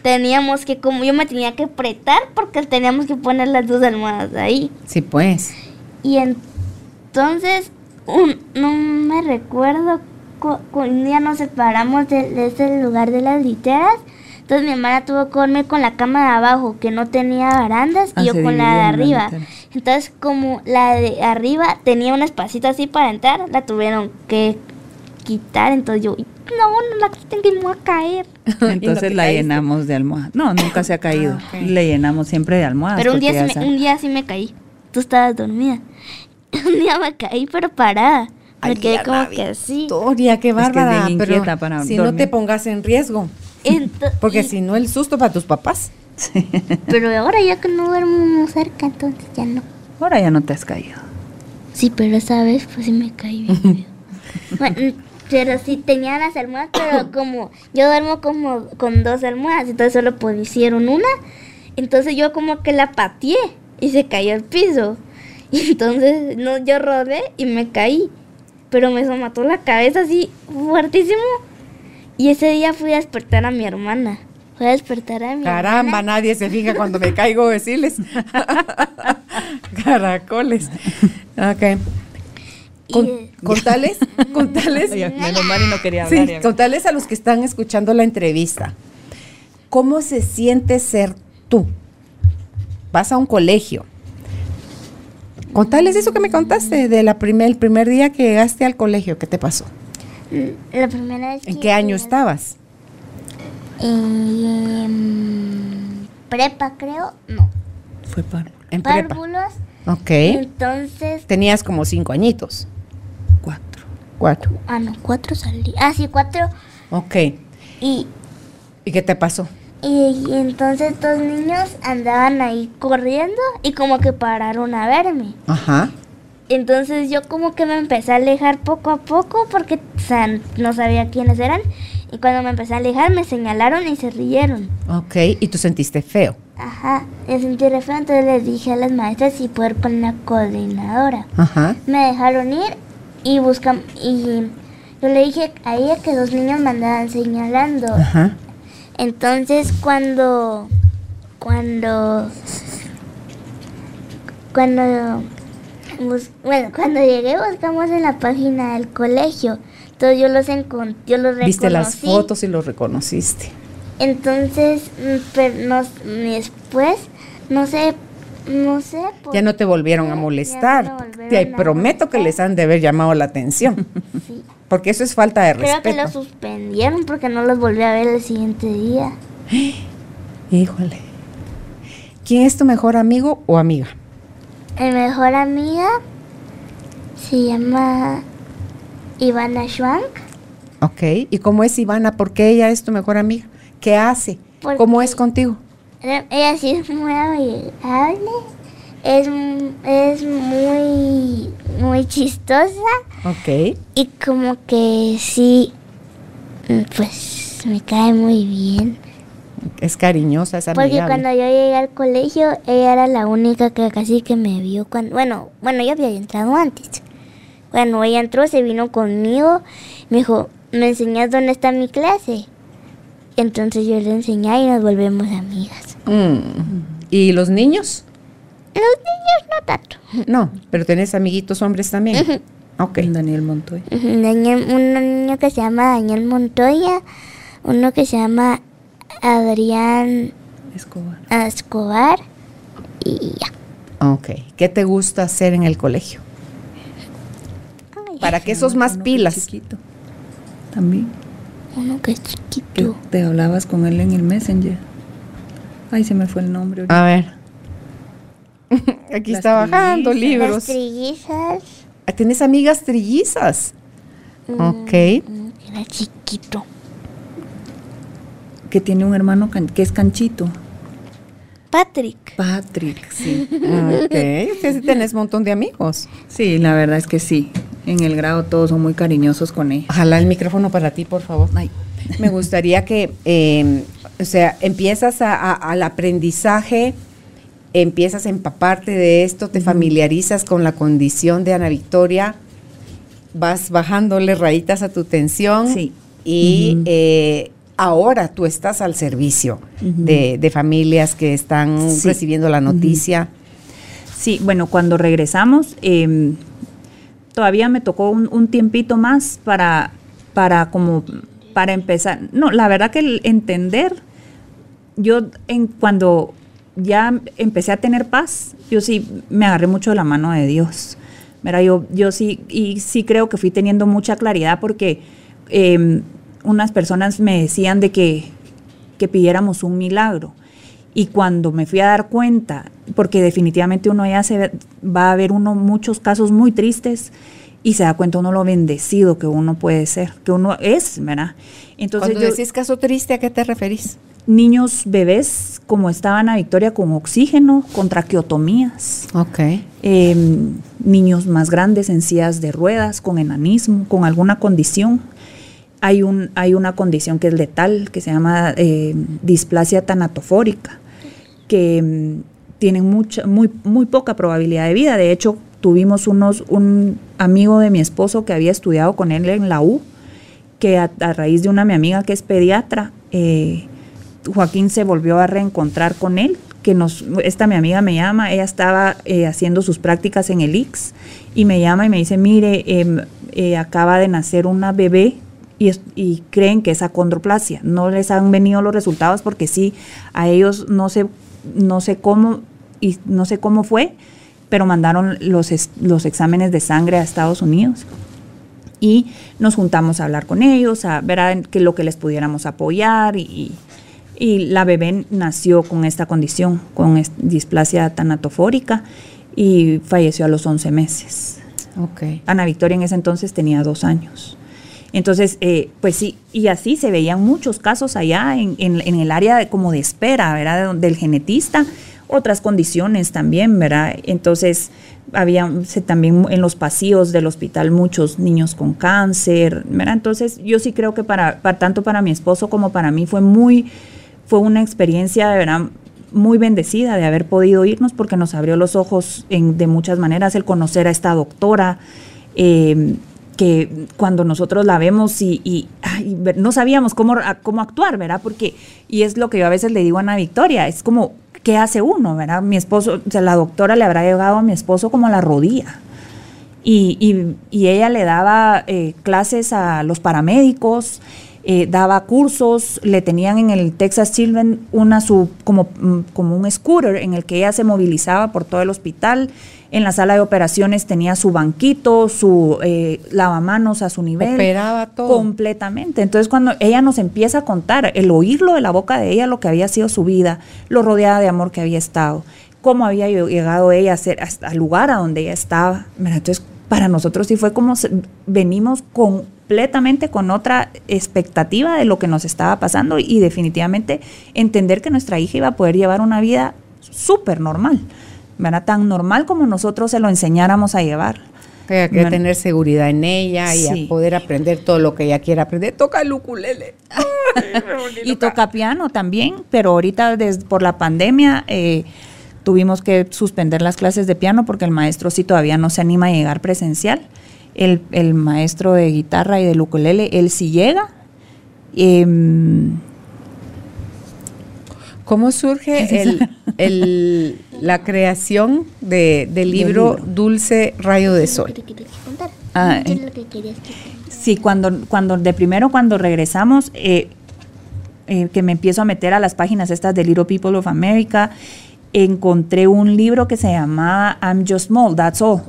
teníamos que como yo me tenía que apretar porque teníamos que poner las dos almohadas ahí. Sí, pues. Y entonces, un- no me recuerdo, cu- cu- un día nos separamos de, de ese lugar de las literas. Entonces mi hermana tuvo que dormir con la cama de abajo que no tenía barandas Ah, y yo con la de arriba. Entonces como la de arriba tenía un espacito así para entrar, la tuvieron que quitar. Entonces yo, no, no la quiten que me voy a caer. [LAUGHS] Entonces la caíste? llenamos de almohada. No, nunca se ha caído. Ah, ok. Le llenamos siempre de almohadas. Pero un día, sí me, un día sí me caí. Tú estabas dormida. [LAUGHS] un día me caí, pero parada. Me Ay, quedé Ana como que así. Victoria, qué Es que es bárbara. pero para si no te pongas en riesgo. Ento- [LAUGHS] Porque si no, el susto para tus papás. [LAUGHS] Pero ahora ya que no duermo cerca, entonces ya no. Ahora ya no te has caído. Sí, pero esa vez pues sí me caí bien [LAUGHS] bueno, pero sí tenía las almohadas, pero [COUGHS] como yo duermo como con dos almohadas, entonces solo pusieron una. Entonces yo como que la pateé y se cayó al piso. Y entonces no, yo rodé y me caí. Pero me mató la cabeza así fuertísimo. Y ese día fui a despertar a mi hermana. Fui a despertar a mi Caramba, hermana. nadie se fija cuando me caigo decirles. [LAUGHS] Caracoles. Ok. Con- Y- contales, contales. Menos mal y no quería Sí, hablar. ya. contales a los que están escuchando la entrevista. ¿Cómo se siente ser tú? Vas a un colegio. Contales eso que me contaste de la primer, el primer día que llegaste al colegio. ¿Qué te pasó? La primera vez ¿En que qué año estabas? En prepa, creo. No. Fue para En prepa. Párvulos. Ok. Entonces. Tenías como cinco añitos. cuatro. Cuatro. Ah, no, cuatro salí. Ah, sí, cuatro. Ok. Y, ¿Y qué te pasó? Y, y entonces dos niños andaban ahí corriendo y como que pararon a verme. Ajá. Entonces yo como que me empecé a alejar poco a poco porque o sea, no sabía quiénes eran. Y cuando me empecé a alejar me señalaron y se rieron. Ok. Y tú sentiste feo. Ajá, me sentí re feo, entonces les dije a las maestras si poder con la coordinadora. Ajá. Me dejaron ir y buscan y yo le dije a ella que dos niños me andaban señalando. Ajá. Entonces cuando cuando cuando bueno, cuando llegué buscamos en la página del colegio. Entonces yo los encontré, yo los Viste las reconocí. fotos y los reconociste. Entonces, mm, pero no, después, no sé, no sé. Ya no te volvieron a no molestar. volvieron Te a prometo que les han de haber llamado la atención. Sí. Porque eso es falta de Creo que respeto. los suspendieron porque no los volví a ver el siguiente día. [GASPS] Híjole. ¿Quién es tu mejor amigo o amiga? Mi mejor amiga se llama Ivana Schwank. Ok. ¿Y cómo es Ivana? ¿Por qué ella es tu mejor amiga? ¿Qué hace? Porque- ¿Cómo es contigo? Ella sí es muy amigable, es, es muy, muy chistosa. Ok. Y como que sí, pues me cae muy bien. Es cariñosa, es Porque amigable. cuando yo llegué al colegio, ella era la única que casi que me vio cuando... Bueno, bueno, yo había entrado antes. Cuando ella entró, se vino conmigo, me dijo, ¿me enseñas dónde está mi clase? Entonces yo le enseñé y nos volvemos amigas. Mm. ¿Y los niños? Los niños no tanto. No, pero tenés amiguitos hombres también. Ok. Daniel Montoya. Daniel- un niño que se llama Daniel Montoya, uno que se llama Adrián Escobar. Escobar y ya. Ok. ¿Qué te gusta hacer en el colegio? Ay, ¿Para qué sos más Uno que pilas? chiquito. También. uno que es Que chiquito. te hablabas con él en el Messenger. Ay, se me fue el nombre. ahorita. A ver. [LAUGHS] Aquí Las está bajando trillizas. libros. Las trillizas. Ah, ¿Tienes amigas trillizas? mm, Ok. mm, Era chiquito. Que tiene un hermano can- que es canchito. Patrick. Patrick, sí. Ok. Sí tenés un montón de amigos. Sí, la verdad es que sí. En el grado todos son muy cariñosos con él. Ojalá el micrófono para ti, por favor. Ay. Me gustaría que, eh, o sea, empiezas a- a- al aprendizaje, empiezas a empaparte de esto, te familiarizas con la condición de Ana Victoria. vas bajándole rayitas a tu tensión Sí. y eh, ahora tú estás al servicio de, de familias que están Sí. recibiendo la noticia. Sí, bueno, cuando regresamos, eh, todavía me tocó un, un tiempito más para, para como, para empezar. No, la verdad que el entender, yo en, cuando ya empecé a tener paz, yo sí me agarré mucho de la mano de Dios. Mira, yo, yo sí, y sí creo que fui teniendo mucha claridad porque eh, unas personas me decían de que, que pidiéramos un milagro. Y cuando me fui a dar cuenta, porque definitivamente uno ya se va a ver uno muchos casos muy tristes y se da cuenta uno lo bendecido que uno puede ser, que uno es, ¿verdad? Entonces Cuando yo- decís caso triste, ¿a qué te referís? Niños bebés como estaban a Victoria con oxígeno, con traqueotomías, Ok. eh, niños más grandes en sillas de ruedas, con enanismo, con alguna condición. Hay, un, hay una condición que es letal, que se llama eh, displasia tanatofórica, que mm, tienen mucha, muy, muy poca probabilidad de vida. De hecho, tuvimos unos, un amigo de mi esposo que había estudiado con él en la U, que a, a raíz de una mi amiga que es pediatra, eh, Joaquín se volvió a reencontrar con él, que nos, esta mi amiga me llama, ella estaba eh, haciendo sus prácticas en el IX y me llama y me dice, mire, em, eh, acaba de nacer una bebé y, creen que es acondroplasia. No les han venido los resultados porque sí, a ellos no sé, no sé cómo y no sé cómo fue, pero mandaron los, los exámenes de sangre a Estados Unidos y nos juntamos a hablar con ellos, a ver a lo que les pudiéramos apoyar y la bebé nació con esta condición, con displasia tanatofórica y falleció a los 11 meses. Ana Victoria en ese entonces tenía dos años. Entonces, eh, pues sí, y así se veían muchos casos allá en, en- en el área de, como de espera, ¿verdad? Del genetista, otras condiciones también, ¿verdad? Entonces, había se- también en los pasillos del hospital muchos niños con cáncer, ¿verdad? Entonces, yo sí creo que para, para tanto para mi esposo como para mí fue muy, fue una experiencia de verdad muy bendecida de haber podido irnos porque nos abrió los ojos en- de muchas maneras el conocer a esta doctora. eh, que cuando nosotros la vemos y, no sabíamos cómo, cómo actuar, ¿verdad? Porque, y es lo que yo a veces le digo a Ana Victoria, es como, ¿qué hace uno, verdad? Mi esposo, o sea, la doctora le habrá llegado a mi esposo como a la rodilla. Y ella le daba eh, clases a los paramédicos, eh, daba cursos, le tenían en el Texas Children una su, como, mm, como un scooter en el que ella se movilizaba por todo el hospital. En la sala de operaciones tenía su banquito, su eh, lavamanos a su nivel. Operaba todo. Completamente. Entonces, cuando ella nos empieza a contar, el oírlo de la boca de ella, lo que había sido su vida, lo rodeada de amor que había estado, cómo había lle- llegado ella a ser, hasta al lugar a donde ella estaba. Mira, Entonces, para nosotros sí fue como venimos completamente con otra expectativa de lo que nos estaba pasando y definitivamente entender que nuestra hija iba a poder llevar una vida súper normal, ¿verdad? Tan normal como nosotros se lo enseñáramos a llevar. Que Bueno. tener seguridad en ella y Sí. a poder aprender todo lo que ella quiera aprender. Toca el ukulele. [LAUGHS] Y toca piano también, pero ahorita des- por la pandemia eh, tuvimos que suspender las clases de piano porque el maestro sí todavía no se anima a llegar presencial. El, el maestro de guitarra y del ukulele, él sí llega. Em, ¿Cómo surge el, el- la creación de, del libro libro. Dulce Rayo de Sol? Ah, ¿Qué es eh. lo que querías que contara? Sí, cuando, cuando de primero cuando regresamos, eh, eh, que me empiezo a meter a las páginas estas de Little People of America, encontré un libro que se llamaba I'm Just Small, That's All.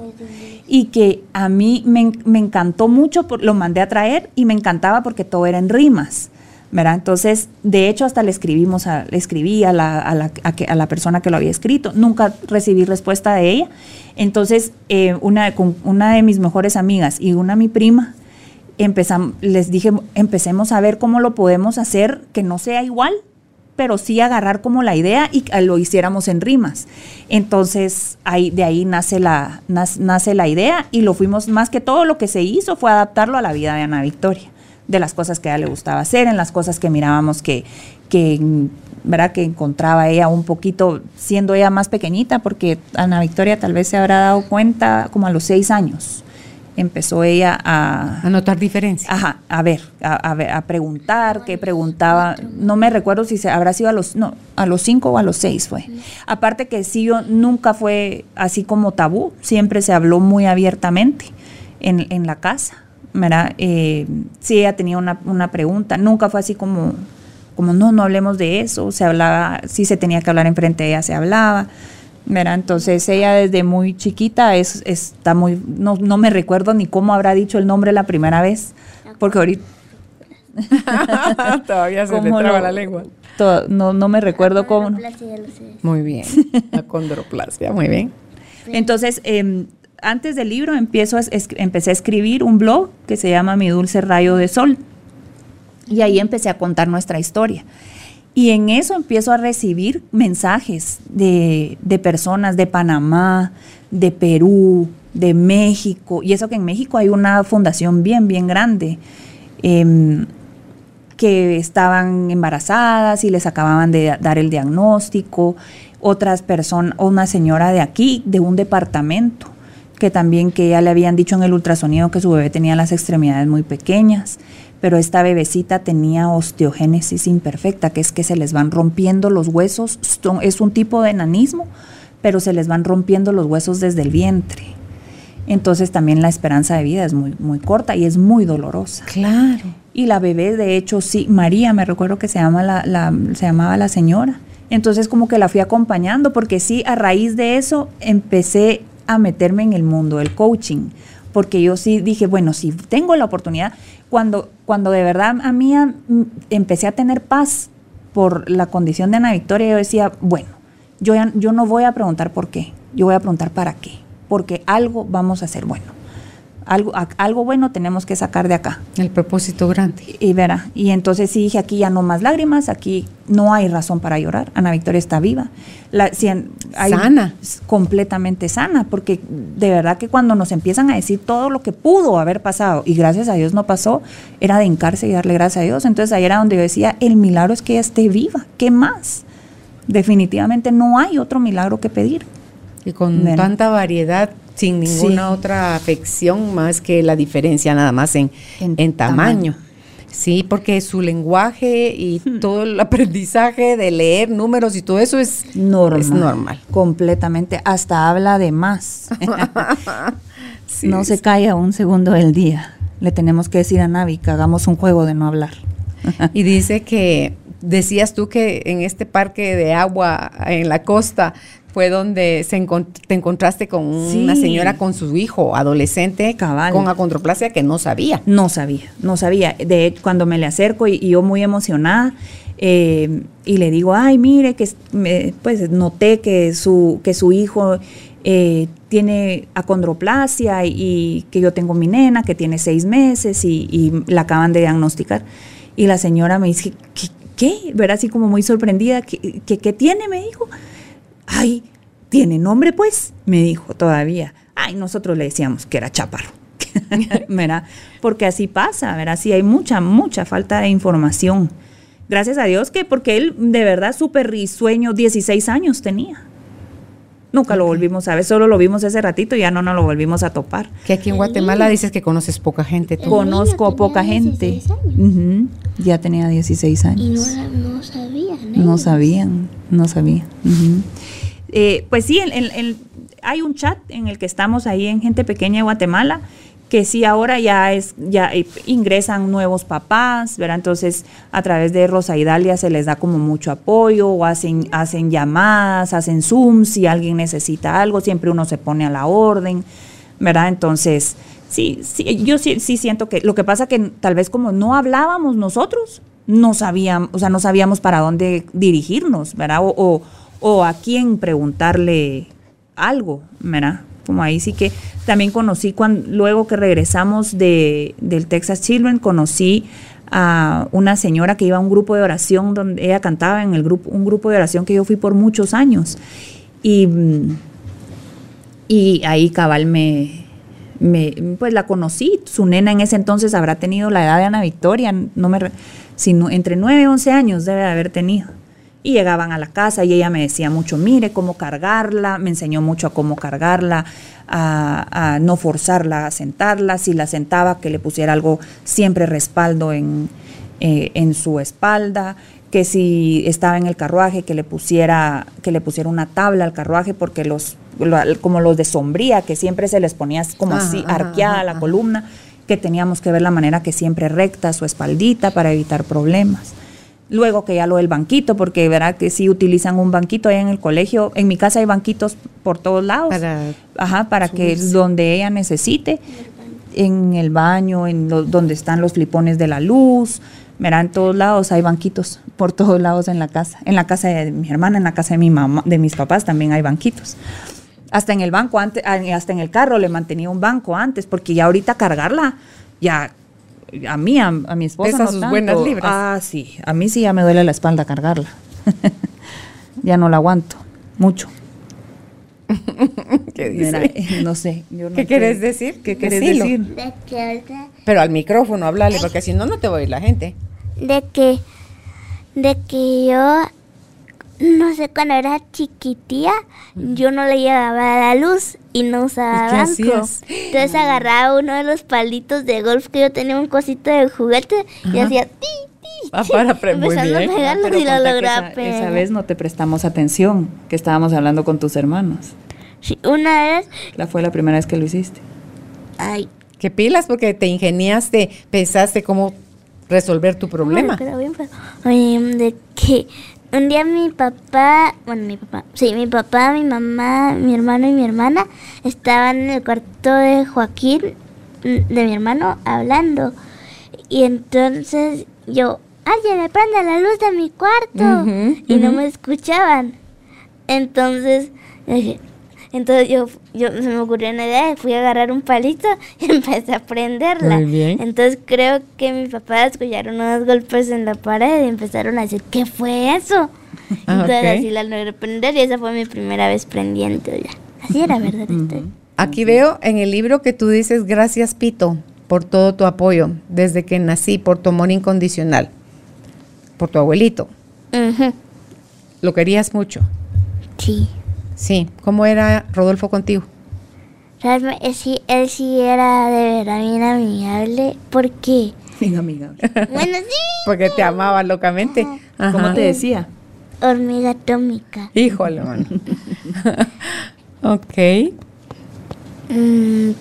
Y que a mí me, en- me encantó mucho, por- lo mandé a traer y me encantaba porque todo era en rimas. ¿verdad? Entonces, de hecho, hasta le escribimos a, escribí a la, a, la, a la persona que lo había escrito. Nunca recibí respuesta de ella. Entonces, eh, una, con una de mis mejores amigas y una mi prima, empezam- les dije, empecemos a ver cómo lo podemos hacer, que no sea igual, pero sí agarrar como la idea y lo hiciéramos en rimas. Entonces, ahí, de ahí nace la, nace la idea y lo fuimos, más que todo lo que se hizo fue adaptarlo a la vida de Ana Victoria, de las cosas que a ella le gustaba hacer, en las cosas que mirábamos que, que ¿verdad? que encontraba ella un poquito, siendo ella más pequeñita, porque Ana Victoria tal vez se habrá dado cuenta como a los seis años empezó ella a... A notar diferencias. Ajá, a ver, a, a ver, a preguntar, qué preguntaba, no me recuerdo si se habrá sido a los, no, a los cinco o a los seis fue. Aparte que sí, yo nunca fue así como tabú, siempre se habló muy abiertamente en, en la casa, ¿verdad? Eh, si ella tenía una, una pregunta, nunca fue así como, como no, no hablemos de eso, se hablaba, si se tenía que hablar enfrente de ella, se hablaba. ¿Verdad? Entonces ella desde muy chiquita es, está muy, no, no me recuerdo ni cómo habrá dicho el nombre la primera vez, porque ahorita [LAUGHS] Todavía se le ¿Cómo traba lo- la lengua. to- no, no me recuerdo cómo. Muy bien. [LAUGHS] La condroplasia, muy bien. Entonces, em, antes del libro empiezo a es- empecé a escribir un blog que se llama Mi Dulce Rayo de Sol. Y ahí empecé a contar nuestra historia. Y en eso empiezo a recibir mensajes de, de personas de Panamá, de Perú, de México. Y eso que en México hay una fundación bien, bien grande. em, que estaban embarazadas y les acababan de dar el diagnóstico, otras personas, una señora de aquí, de un departamento, que también que ya le habían dicho en el ultrasonido que su bebé tenía las extremidades muy pequeñas, pero esta bebecita tenía osteogénesis imperfecta, que es que se les van rompiendo los huesos, son- es un tipo de enanismo, pero se les van rompiendo los huesos desde el vientre. Entonces también la esperanza de vida es muy, muy corta y es muy dolorosa. Claro. Y la bebé, de hecho, sí, María, me recuerdo que se, llama la, la- se llamaba la señora. Entonces como que la fui acompañando, porque sí, a raíz de eso empecé a meterme en el mundo del coaching, porque yo sí dije, bueno, si tengo la oportunidad, cuando, cuando de verdad a mí empecé a tener paz por la condición de Ana Victoria, yo decía, bueno, yo, ya- yo no voy a preguntar por qué, yo voy a preguntar para qué, porque algo vamos a hacer bueno. Algo, a- algo bueno tenemos que sacar de acá. El propósito grande. Y verá, y entonces sí dije, aquí ya no más lágrimas, aquí no hay razón para llorar, Ana Victoria está viva. La, si en- hay- Sana. completamente sana, porque de verdad que cuando nos empiezan a decir todo lo que pudo haber pasado, y gracias a Dios no pasó, era de hincarse y darle gracias a Dios. Entonces ahí era donde yo decía, el milagro es que ella esté viva, ¿qué más? Definitivamente no hay otro milagro que pedir. Y con Bueno. tanta variedad, sin ninguna Sí. otra afección más que la diferencia nada más en, En en tamaño. tamaño. Sí, porque su lenguaje y todo el aprendizaje de leer números y todo eso es Normal. Es normal. Completamente. Hasta habla de más. [LAUGHS] Sí, no se es- calla un segundo del día. Le tenemos que decir a Navi que hagamos un juego de no hablar. [LAUGHS] Y dice que decías tú que en este parque de agua en la costa fue donde se encont- te encontraste con una Sí. señora con su hijo adolescente Cabal. con acondroplasia que no sabía. No sabía, no sabía. De hecho, cuando me le acerco y, y yo muy emocionada, eh, y le digo, ay, mire, que me- pues noté que su, que su hijo eh, tiene acondroplasia y, y que yo tengo mi nena que tiene seis meses y, y la acaban de diagnosticar. Y la señora me dice, ¿qué? qué? ¿Verdad? Así como muy sorprendida, ¿qué, qué, qué tiene? Me dijo. Ay, ¿tiene nombre pues? Me dijo todavía. Ay, nosotros le decíamos que era chaparro. [LAUGHS] ¿verdad? Porque así pasa, ¿verdad? Sí hay mucha, mucha falta de información. Gracias a Dios que, porque él de verdad súper risueño, 16 años tenía. Nunca lo volvimos a ver, solo lo vimos ese ratito y ya no nos lo volvimos a topar. Que aquí en El Guatemala niño. dices que conoces poca gente. tú. Conozco poca gente. 16 años. Ujú, Ya tenía 16 Y años. no, no sabían. No ellos. sabían, no sabían. Eh, pues sí, el- el- el- hay un chat en el que estamos ahí en Gente Pequeña de Guatemala, que sí ahora ya es, ya eh, ingresan nuevos papás, ¿verdad? Entonces a través de Rosa Idalia se les da como mucho apoyo, o hacen, hacen llamadas, hacen Zooms, si alguien necesita algo, siempre uno se pone a la orden, ¿verdad? Entonces, sí, sí yo sí, sí siento que lo que pasa que tal vez como no hablábamos nosotros, no sabíamos, o sea, no sabíamos para dónde dirigirnos, ¿verdad? O, o, o a quién preguntarle algo, ¿verdad? Como ahí sí que también conocí, cuando, luego que regresamos de, del Texas Children, conocí a una señora que iba a un grupo de oración donde ella cantaba en el grupo, un grupo de oración que yo fui por muchos años. Y, y ahí cabal me, pues la conocí. Su nena en ese entonces habrá tenido la edad de Ana Victoria, no me, sino entre 9 y 11 años debe de haber tenido. Y llegaban a la casa y ella me decía mucho, mire cómo cargarla, me enseñó mucho a cómo cargarla, a, no forzarla a sentarla, si la sentaba que le pusiera algo, siempre respaldo en, eh, en su espalda, que si estaba en el carruaje que le pusiera que le pusiera una tabla al carruaje porque los como los de sombría que siempre se les ponía como así arqueada la columna que teníamos que ver la manera que siempre recta su espaldita para evitar problemas luego que ya lo del banquito porque verá que si utilizan un banquito ahí en el colegio en mi casa hay banquitos por todos lados para, ajá para que donde ella necesite en el baño en donde están los flipones de la luz Mira, en todos lados hay banquitos, por todos lados en la casa. En la casa de mi hermana, en la casa de mi mamá, de mis papás también hay banquitos. Hasta en el banco antes, ah, hasta en el carro le mantenía un banco antes, porque ya ahorita cargarla, ya a mí, a, mi esposa. no sus buenas libras. Ah, sí. A mí sí ya me duele la espalda cargarla. [LAUGHS] ya no la aguanto mucho. [LAUGHS] ¿Qué dice? Eh, no sé. ¿Qué quieres decir? ¿Qué quieres decir? Pero al micrófono, háblale, porque si no, no te va a oír la gente de que, de que yo, no sé, cuando era chiquitía, yo no le llevaba la luz y no usaba banco. Entonces agarraba uno de los palitos de golf que yo tenía un cosito de juguete y hacía ti, ti. Ah, para bien. A y lo lograba esa, esa vez no te prestamos atención, que estábamos hablando con tus hermanos. Sí, una vez. La fue la primera vez que lo hiciste. Ay. ¿Qué pilas? Porque te ingeniaste, pensaste cómo resolver tu problema. de que un día mi papá, bueno, mi papá, sí, mi papá, mi mamá, mi hermano y mi hermana estaban en el cuarto de Joaquín, mm, de mi hermano, hablando. Y entonces yo, alguien me prende la luz de mi cuarto. y no me escuchaban. Entonces dije, entonces yo, yo se me ocurrió una idea, fui a agarrar un palito [LAUGHS] y empecé a prenderla. Entonces creo que mi papá escucharon unos golpes en la pared y empezaron a decir, ¿qué fue eso? Ah, Entonces así la logré prender y esa fue mi primera vez prendiendo ya. Así era, ¿verdad? Aquí veo en el libro que tú dices, gracias Pito por todo tu apoyo desde que nací, por tu amor incondicional, por tu abuelito. ¿Lo querías mucho? Sí. Sí, ¿cómo era Rodolfo contigo? Realmente, sí, él sí era de verdad bien amigable, ¿por qué? Bien amigable. [LAUGHS] bueno, sí. Porque te amaba locamente. ¿Cómo te decía? Hormiga atómica. Híjole, man. [LAUGHS] ok. Mm.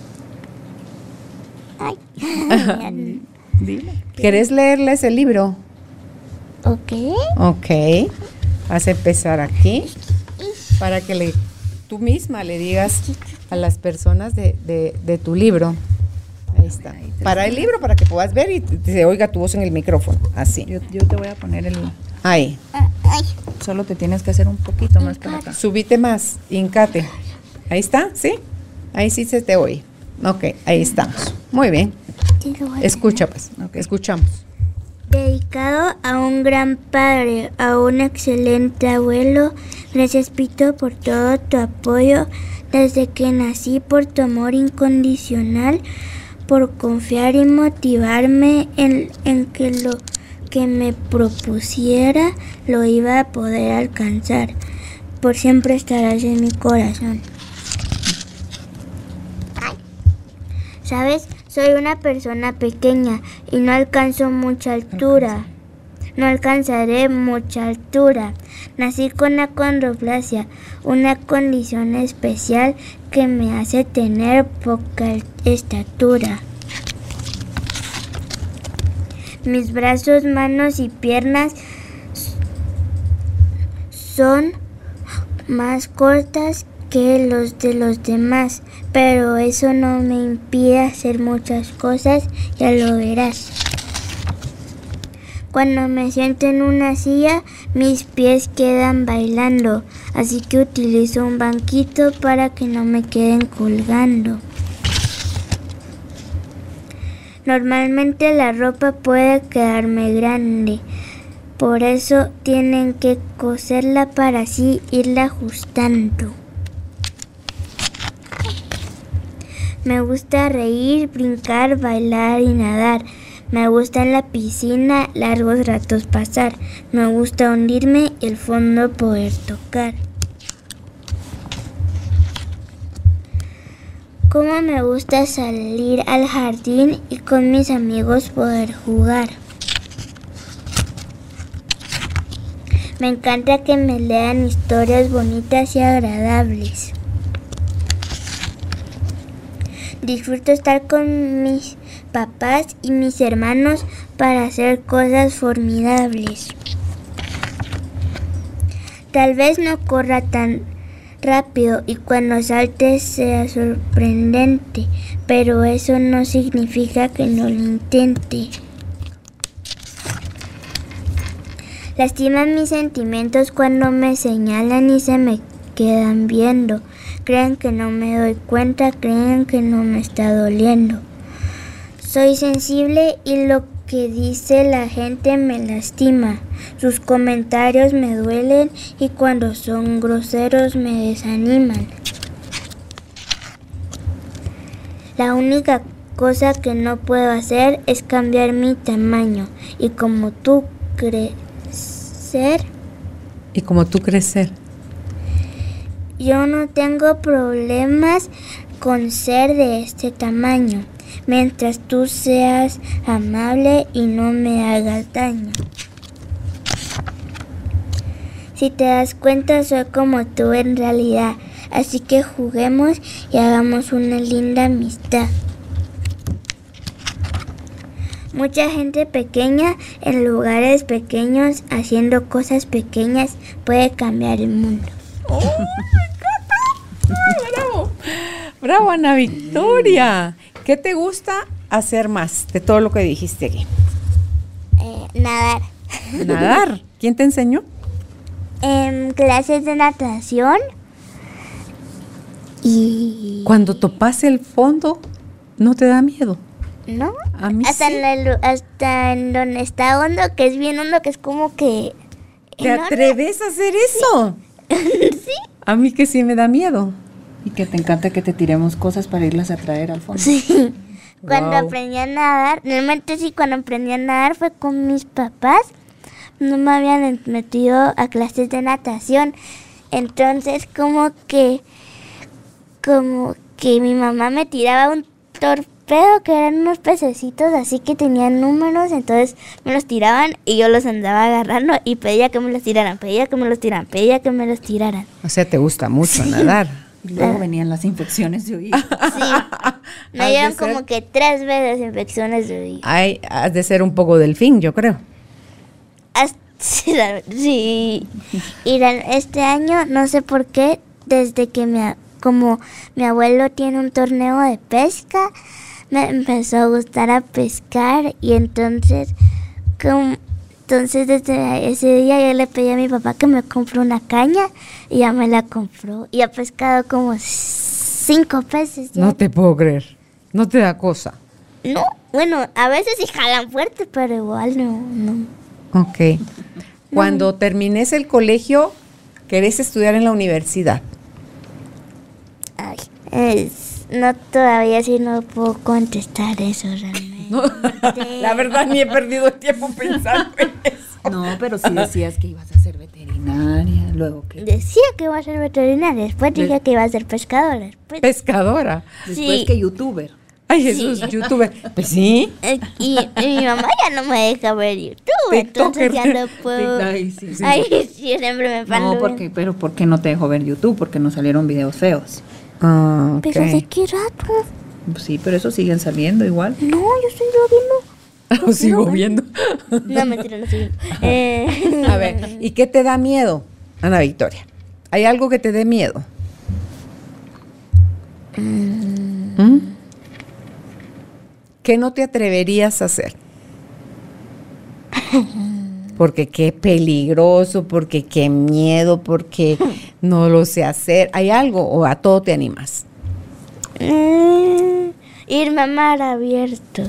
Ay. [LAUGHS] ¿Quieres leerles el libro? Ok. Ok. Vas a empezar aquí para que le, tú misma le digas a las personas de, tu libro. Ahí está. Para el libro, para que puedas ver y se oiga tu voz en el micrófono. Así. Yo, te voy a poner el. Ahí. Solo te tienes que hacer un poquito más para acá. Subite más, hincate. Ahí está, ¿sí? Ahí sí se te oye. Ok, ahí estamos. Muy bien. Escucha, pues. Escuchamos. Dedicado a un gran padre, a un excelente abuelo. Gracias Pito por todo tu apoyo desde que nací, por tu amor incondicional, por confiar y motivarme en, en que lo que me propusiera lo iba a poder alcanzar. Por siempre estarás en mi corazón. ¿Sabes? Soy una persona pequeña y no alcanzo mucha altura. No alcanzaré mucha altura. Nací con acondroplasia, una condición especial que me hace tener poca estatura. Mis brazos, manos y piernas son más cortas los de los demás, pero eso no me impide hacer muchas cosas, ya lo verás. Cuando me siento en una silla, mis pies quedan bailando, así que utilizo un banquito para que no me queden colgando. Normalmente la ropa puede quedarme grande, por eso tienen que coserla para así irla ajustando. Me gusta reír, brincar, bailar y nadar. Me gusta en la piscina largos ratos pasar. Me gusta hundirme y el fondo poder tocar. Como me gusta salir al jardín y con mis amigos poder jugar. Me encanta que me lean historias bonitas y agradables. Disfruto estar con mis papás y mis hermanos para hacer cosas formidables. Tal vez no corra tan rápido y cuando salte sea sorprendente, pero eso no significa que no lo intente. Lastiman mis sentimientos cuando me señalan y se me quedan viendo. Creen que no me doy cuenta, creen que no me está doliendo. Soy sensible y lo que dice la gente me lastima. Sus comentarios me duelen y cuando son groseros me desaniman. La única cosa que no puedo hacer es cambiar mi tamaño y como tú crecer, ¿Y como tú crecer? Yo no tengo problemas con ser de este tamaño, mientras tú seas amable y no me hagas daño. Si te das cuenta, soy como tú en realidad, así que juguemos y hagamos una linda amistad. Mucha gente pequeña en lugares pequeños haciendo cosas pequeñas puede cambiar el mundo. ¡Bravo! ¡Bravo, Ana Victoria! ¿Qué te gusta hacer más de todo lo que dijiste aquí? Eh, nadar. Nadar. ¿Quién te enseñó? En clases de natación. Y... Cuando topas el fondo, ¿no te da miedo? ¿No? A mí hasta, sí. en la hasta en donde está hondo, que es bien hondo, que es como que... ¿Te enorme. atreves a hacer eso? sí. [LAUGHS] A mí que sí me da miedo. Y que te encanta que te tiremos cosas para irlas a traer al fondo. Sí. [LAUGHS] Cuando Wow. aprendí a nadar, realmente sí, cuando aprendí a nadar fue con mis papás. No me habían metido a clases de natación. Entonces como que, como que mi mamá me tiraba un torpedo que eran unos pececitos así que tenían números. Entonces me los tiraban y yo los andaba agarrando y pedía que me los tiraran, pedía que me los tiraran, pedía que me los tiraran. O sea, te gusta mucho nadar. Y [LAUGHS] luego venían las infecciones de oído. Sí. [LAUGHS] Me dieron ser- como que tres veces infecciones de oído. Hay, has de ser un poco delfín, yo creo. Hasta- [LAUGHS] Sí. Y este año, no sé por qué, desde que a- como mi abuelo tiene un torneo de pesca, me empezó a gustar a pescar y entonces, como, entonces desde ese día yo le pedí a mi papá que me compre una caña y ya me la compró y ha pescado como cinco peces. ya. No te puedo creer. No te da cosa. No, bueno, a veces sí jalan fuerte, pero igual no, no. Ok. Cuando termines el colegio, ¿querés estudiar en la universidad? Ay, es- no todavía sí no puedo contestar eso realmente. [LAUGHS] La verdad, ni he perdido el tiempo pensando en [LAUGHS] eso. No, pero sí decías que ibas a ser veterinaria, luego que Decía que iba a ser veterinaria, después dije que iba a ser pescadora. después- Pescadora. después Sí. que youtuber. Ay, Jesús, youtuber. Pues sí. Eh, y, y mi mamá ya no me deja ver YouTube, entonces ya no [LAUGHS] puedo. Ay, sí, sí. Ay, sí, siempre me palo. No, porque, pero ¿por qué no te dejó ver YouTube? Porque no salieron videos feos. Ah. Pero de qué rato. Sí, pero eso siguen saliendo igual. No, yo estoy viendo. [LAUGHS] [LAUGHS] Lo sigo viendo. No, mentira, estoy viendo. Eh, A ver, ¿y qué te da miedo, Ana Victoria? ¿Hay algo que te dé miedo? ¿Mm? ¿Qué no te atreverías a hacer? [LAUGHS] Porque qué peligroso, porque qué miedo, porque [LAUGHS] no lo sé hacer. ¿Hay algo o a todo te animas? mm, irme a mar abierto.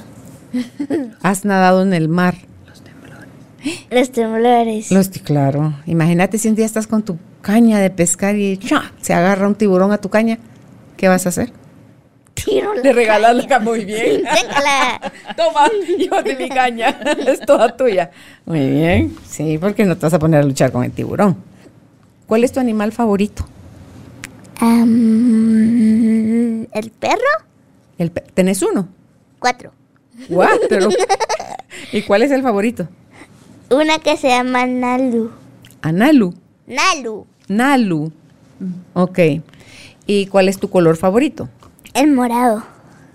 [LAUGHS] ¿Has nadado en el mar? Los temblores. Los, claro. Imagínate si un día estás con tu caña de pescar y ¡cha! se agarra un tiburón a tu caña. ¿Qué vas a hacer? Tiro la Le regalas la caña. muy bien. Téngala. [LAUGHS] Toma, llévate mi caña. [LAUGHS] Es toda tuya. Muy bien. Sí, porque no te vas a poner a luchar con el tiburón. ¿Cuál es tu animal favorito? ¿El perro? El pe- ¿Tenés uno? Cuatro. Cuatro. [LAUGHS] ¿Y cuál es el favorito? Una que se llama Nalu. Analu. Nalu. Nalu. Ok. ¿Y cuál es tu color favorito? El morado.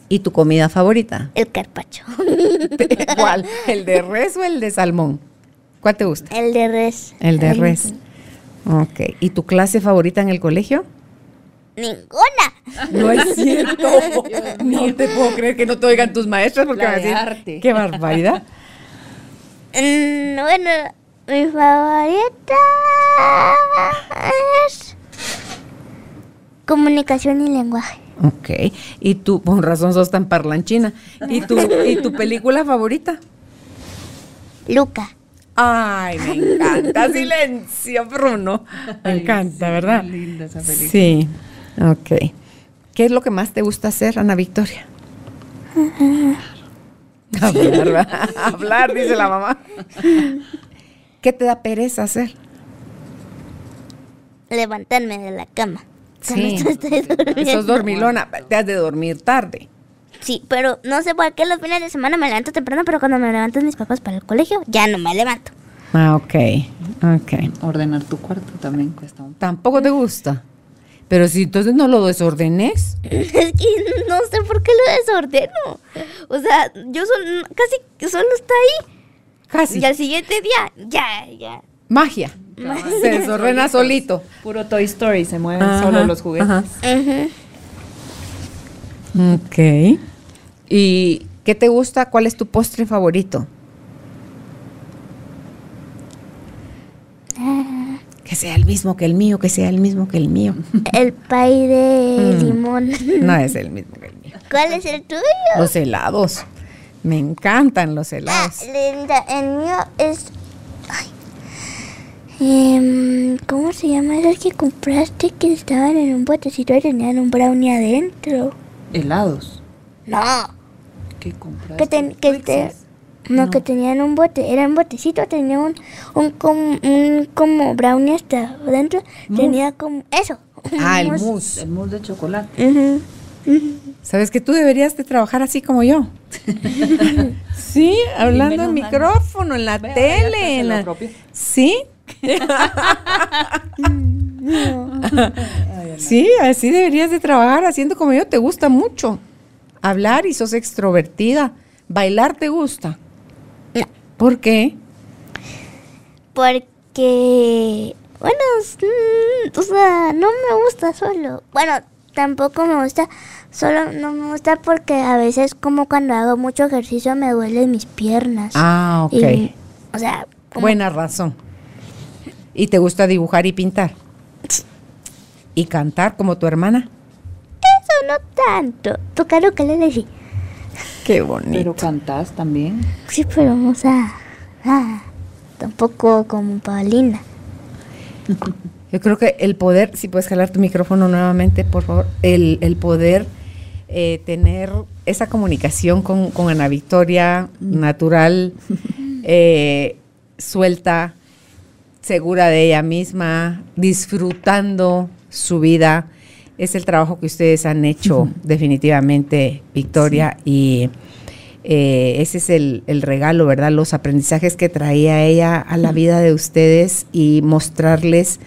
¿Y tu comida favorita? El carpacho. [LAUGHS] ¿Cuál? ¿El de res o el de salmón? ¿Cuál te gusta? El de res. El de res. Ok. ¿Y tu clase favorita en el colegio? Ninguna. No es cierto. [LAUGHS] No te puedo creer que no te oigan tus maestras porque van a de decir, arte. qué barbaridad. Mm, bueno, mi favorita es comunicación y lenguaje. Ok. ¿Y tú, con razón sos tan parlanchina? ¿Y tu, ¿Y tu película favorita? Luca. Ay, me encanta. [LAUGHS] Silencio, Bruno. Me encanta, ¿verdad? linda esa película. Sí. Ok. ¿Qué es lo que más te gusta hacer, Ana Victoria? [LAUGHS] Hablar, ¿verdad? Hablar, dice la mamá. ¿Qué te da pereza hacer? Levantarme de la cama. Sí. Sos [LAUGHS] dormilona, te has de dormir tarde. Sí, pero no sé por qué los fines de semana me levanto temprano, pero cuando me levantan mis papás para el colegio, ya no me levanto. Ah, ok. Ok. Ordenar tu cuarto también cuesta un Tampoco te gusta. Pero si entonces no lo desordenes. [LAUGHS] Es que no sé por qué lo desordeno. O sea, yo sol- casi que solo está ahí. Casi. Y al siguiente día, ya, ya. Magia. Se desordena [LAUGHS] solito. Puro Toy Story, se mueven Ajá, solo los juguetes. ajá. Ok. ¿Y qué te gusta? ¿Cuál es tu postre favorito? Que sea el mismo que el mío, que sea el mismo que el mío. El pay de Mm. limón. No es el mismo que el mío. ¿Cuál es el tuyo? Los helados. Me encantan los Ah, helados. Linda, el mío es. Ay. Em, ¿Cómo se llama esos que compraste que estaban en un botecito y tenían un brownie adentro? Helados. No, ¿Qué compras? que, ten- que te- no, que tenían un bote, era un botecito, tenía un, un, com- un como brownie hasta adentro, tenía como eso. Ah, el mousse. mousse. El mousse de chocolate. ¿Sabes que tú deberías de trabajar así como yo? [LAUGHS] sí, hablando en micrófono, en la tele, en la... ¿Sí? [LAUGHS] sí, así deberías de trabajar haciendo como yo. Te gusta mucho hablar y sos extrovertida. ¿Bailar te gusta? No. ¿Por qué? Porque, bueno, mm, o sea, no me gusta solo. Bueno, tampoco me gusta, solo no me gusta porque a veces como cuando hago mucho ejercicio me duelen mis piernas. Ah, ok. Y, o sea, como- Buena razón. ¿Y te gusta dibujar y pintar? ¿Y cantar como tu hermana? eso no tanto. Tocar ukelele sí. Qué bonito. Pero cantás también. Sí, pero o sea, ah, tampoco como Paulina. Yo creo que el poder, si puedes jalar tu micrófono nuevamente, por favor, el, el poder eh, tener esa comunicación con, con Ana Victoria natural, [LAUGHS] eh, suelta, segura de ella misma, disfrutando su vida, es el trabajo que ustedes han hecho definitivamente, Victoria, y eh, ese es el, el regalo, ¿verdad? Los aprendizajes que traía ella a la vida de ustedes y mostrarles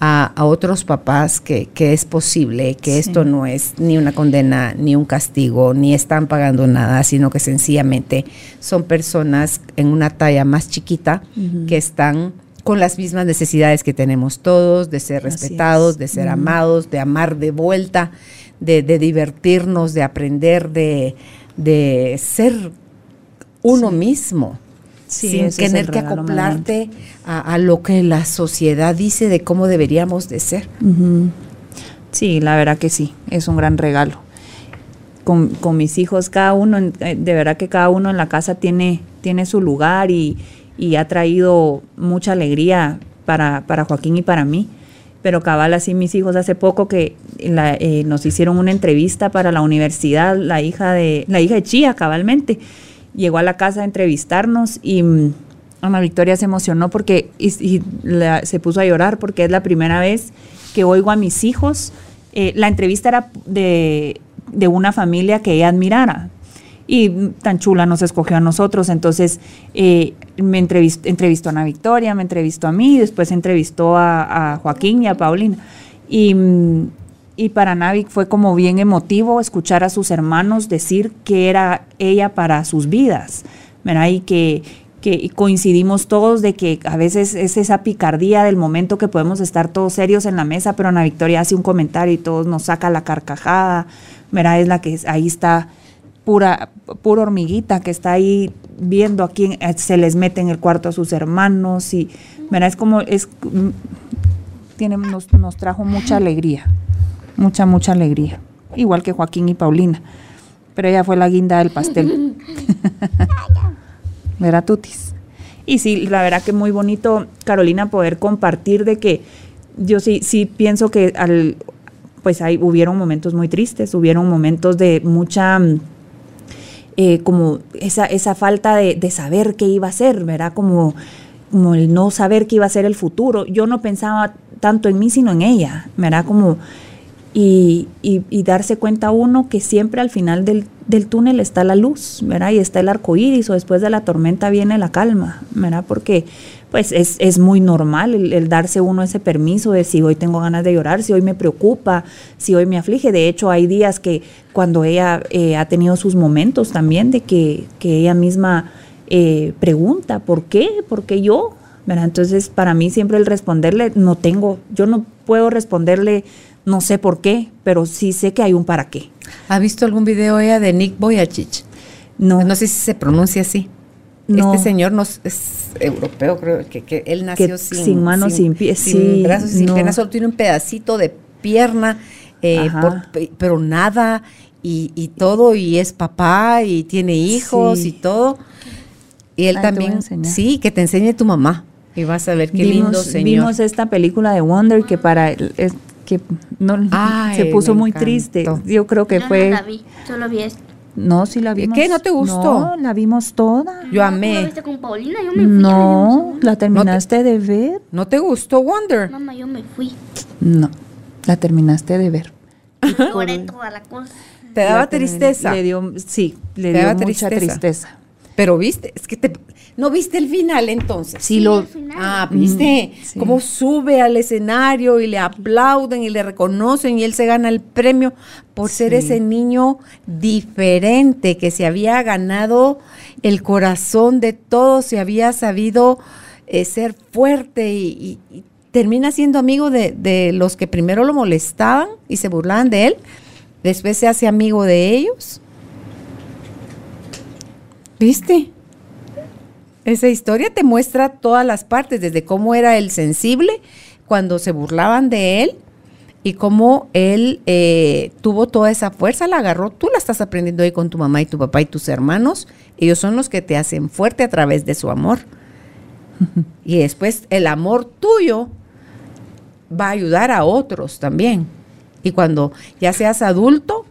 a, a otros papás que, que es posible, que Sí. esto no es ni una condena, ni un castigo, ni están pagando nada, sino que sencillamente son personas en una talla más chiquita que están con las mismas necesidades que tenemos todos, de ser Así respetados, es. de ser amados, de amar de vuelta, de, de divertirnos, de aprender, de, de ser uno mismo, Sí, sin tener que acoplarte a, a lo que la sociedad dice de cómo deberíamos de ser. Sí, la verdad que sí, es un gran regalo. Con, con mis hijos, cada uno, eh, de verdad que cada uno en la casa tiene, tiene su lugar y, y ha traído mucha alegría para, para Joaquín y para mí. Pero cabal, así mis hijos hace poco que eh, nos hicieron una entrevista para la universidad, la hija de, la hija de Chía, cabalmente. Llegó a la casa a entrevistarnos y mm, Ana Victoria se emocionó porque y, se puso a llorar porque es la primera vez que oigo a mis hijos. eh, la entrevista era de, de una familia que ella admirara y tan chula nos escogió a nosotros. Entonces eh, me entrevistó, entrevistó a Ana Victoria, me entrevistó a mí, después entrevistó a, Joaquín y a Paulina. Y, y para Navi fue como bien emotivo escuchar a sus hermanos decir que era ella para sus vidas, ¿verdad? Y que, que coincidimos todos de que a veces es esa picardía del momento que podemos estar todos serios en la mesa, pero Ana Victoria hace un comentario y todos nos saca la carcajada, ¿verdad? Es la que ahí está pura, pura hormiguita que está ahí viendo a quién eh, se les mete en el cuarto a sus hermanos y, ¿verdad? Es como, es, mm, tiene, nos, nos trajo mucha alegría, mucha, mucha alegría, igual que Joaquín y Paulina, pero ella fue la guinda del pastel. [LAUGHS] ¿Verdad, Tutis? Y sí, la verdad que muy bonito, Carolina, poder compartir de que yo sí, sí pienso que al, pues ahí hubieron momentos muy tristes, hubieron momentos de mucha, mm, eh, como esa, esa falta de, de saber qué iba a ser, ¿verdad? Como, como el no saber qué iba a ser el futuro. Yo no pensaba tanto en mí, sino en ella, ¿verdad? Como, y, y- darse cuenta uno que siempre al final del, del túnel está la luz, ¿verdad? Y está el arco iris, o después de la tormenta viene la calma, ¿verdad? Porque pues es, es muy normal el, el darse uno ese permiso de si hoy tengo ganas de llorar, si hoy me preocupa, si hoy me aflige. De hecho, hay días que cuando ella eh, ha tenido sus momentos también de que, que ella misma eh, pregunta, ¿por qué? ¿Por qué yo? ¿Verdad? Entonces, para mí siempre el responderle, no tengo, yo no puedo responderle, no sé por qué, pero sí sé que hay un para qué. ¿Ha visto algún video ella de Nick Boyachich? No, No sé si se pronuncia así. No. Este señor nos, es europeo, creo que, que él nació Que sin, sin manos, sin pies, sí, brazos, sin no. piernas, solo tiene un pedacito de pierna, eh, por- pero nada y, y todo, y es papá y tiene hijos Sí. y todo. Y él Ay, también, sí, que te enseñe tu mamá. Y vas a ver qué lindo señor. vimos esta película de Wonder que para él es que no Ay, se puso muy encantó. triste. Yo creo que Yo fue no la vi, solo vi esto. No, sí la vimos. ¿Qué? ¿No te gustó? No, la vimos toda. Yo ¿Tú amé. la viste con Paulina? Yo me fui. No, la terminaste de ver. ¿No te gustó Wonder? Mamá, yo me fui. No, la terminaste de ver. Lloré [LAUGHS] toda la cosa. ¿Te daba La tristeza? Le dio, sí, le Te dio daba mucha tristeza. tristeza. Pero viste, es que te, no viste el final entonces. Sí, lo. Ah, viste Mm, sí. cómo sube al escenario y le aplauden y le reconocen y él se gana el premio por ser ese niño diferente que se había ganado el corazón de todos, se había sabido eh, ser fuerte y, y- y termina siendo amigo de, de los que primero lo molestaban y se burlaban de él, después se hace amigo de ellos. ¿Viste? Esa historia te muestra todas las partes, desde cómo era el sensible cuando se burlaban de él y cómo él eh, tuvo toda esa fuerza, la agarró. Tú la estás aprendiendo ahí con tu mamá y tu papá y tus hermanos. Ellos son los que te hacen fuerte a través de su amor. [LAUGHS] Y después el amor tuyo va a ayudar a otros también. Y cuando ya seas adulto,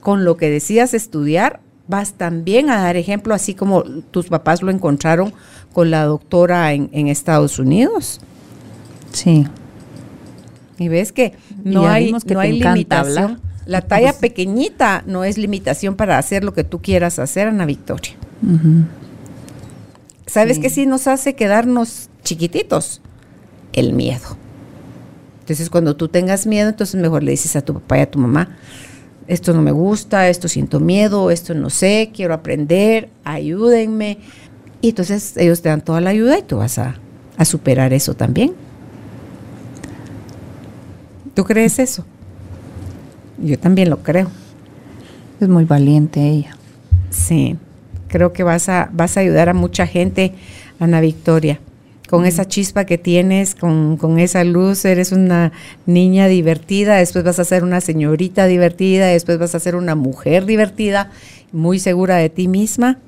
con lo que decidas estudiar, vas también a dar ejemplo, así como tus papás lo encontraron con la doctora en, en Estados Unidos. sí. Y ves que no hay, que no hay limitación. hablar. La talla pequeñita no es limitación para hacer lo que tú quieras hacer, Ana Victoria. ¿Sabes Sí. qué sí nos hace quedarnos chiquititos? El miedo. Entonces, cuando tú tengas miedo, entonces mejor le dices a tu papá y a tu mamá, esto no me gusta, esto siento miedo, esto no sé, quiero aprender, ayúdenme. Y entonces ellos te dan toda la ayuda y tú vas a, a superar eso también. ¿Tú crees eso? Yo también lo creo. Es muy valiente ella. Sí, creo que vas a, vas a ayudar a mucha gente, Ana Victoria. Con esa chispa que tienes, con, con esa luz, eres una niña divertida, después vas a ser una señorita divertida, después vas a ser una mujer divertida, muy segura de ti misma,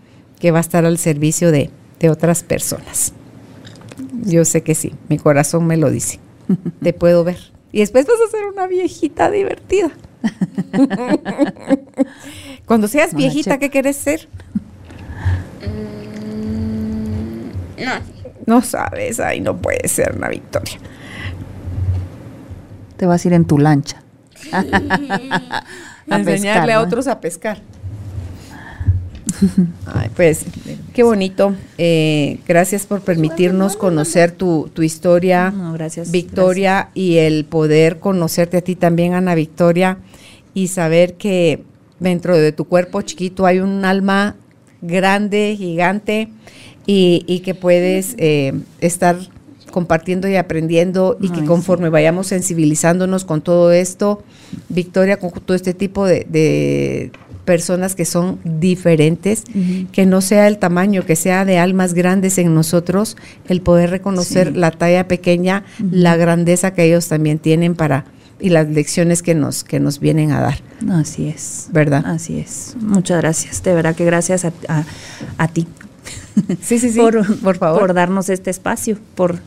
que va a estar al servicio de, de otras personas. Yo sé que sí, mi corazón me lo dice. [LAUGHS] Te puedo ver, Y después vas a ser una viejita divertida. [LAUGHS] Cuando seas viejita. ¿qué quieres ser? Mm, no. No sabes, ay, no puede ser una victoria. Te vas a ir en tu lancha. [LAUGHS] A enseñarle pescar, a ¿no? otros a pescar. Ay, pues, qué bonito. Eh, gracias por permitirnos conocer tu, tu historia, No, gracias, Victoria, y el poder conocerte a ti también, Ana Victoria, y saber que dentro de tu cuerpo chiquito hay un alma grande, gigante, y, y que puedes eh, estar compartiendo y aprendiendo y que conforme vayamos sensibilizándonos con todo esto, Victoria, con todo este tipo de, de personas que son diferentes, que no sea el tamaño, que sea de almas grandes en nosotros, el poder reconocer Sí. la talla pequeña, la grandeza que ellos también tienen para y las lecciones que nos que nos vienen a dar, Así es. ¿verdad? Así es. Muchas gracias. De verdad que gracias a, a- a ti. [LAUGHS] Sí, sí, sí. Por, por favor. por darnos este espacio, por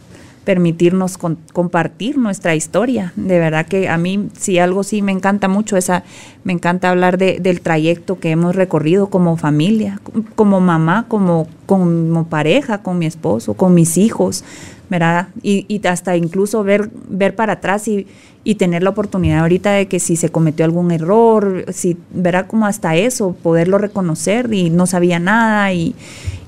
permitirnos con- compartir nuestra historia. De verdad que a mí, si algo sí me encanta mucho, esa, me encanta hablar de- del trayecto que hemos recorrido como familia, com- como mamá, como, como pareja, con mi esposo, con mis hijos, ¿verdad? Y, y hasta incluso ver, ver para atrás y, y tener la oportunidad ahorita de que si se cometió algún error, si verá como hasta eso, poderlo reconocer y no sabía nada y,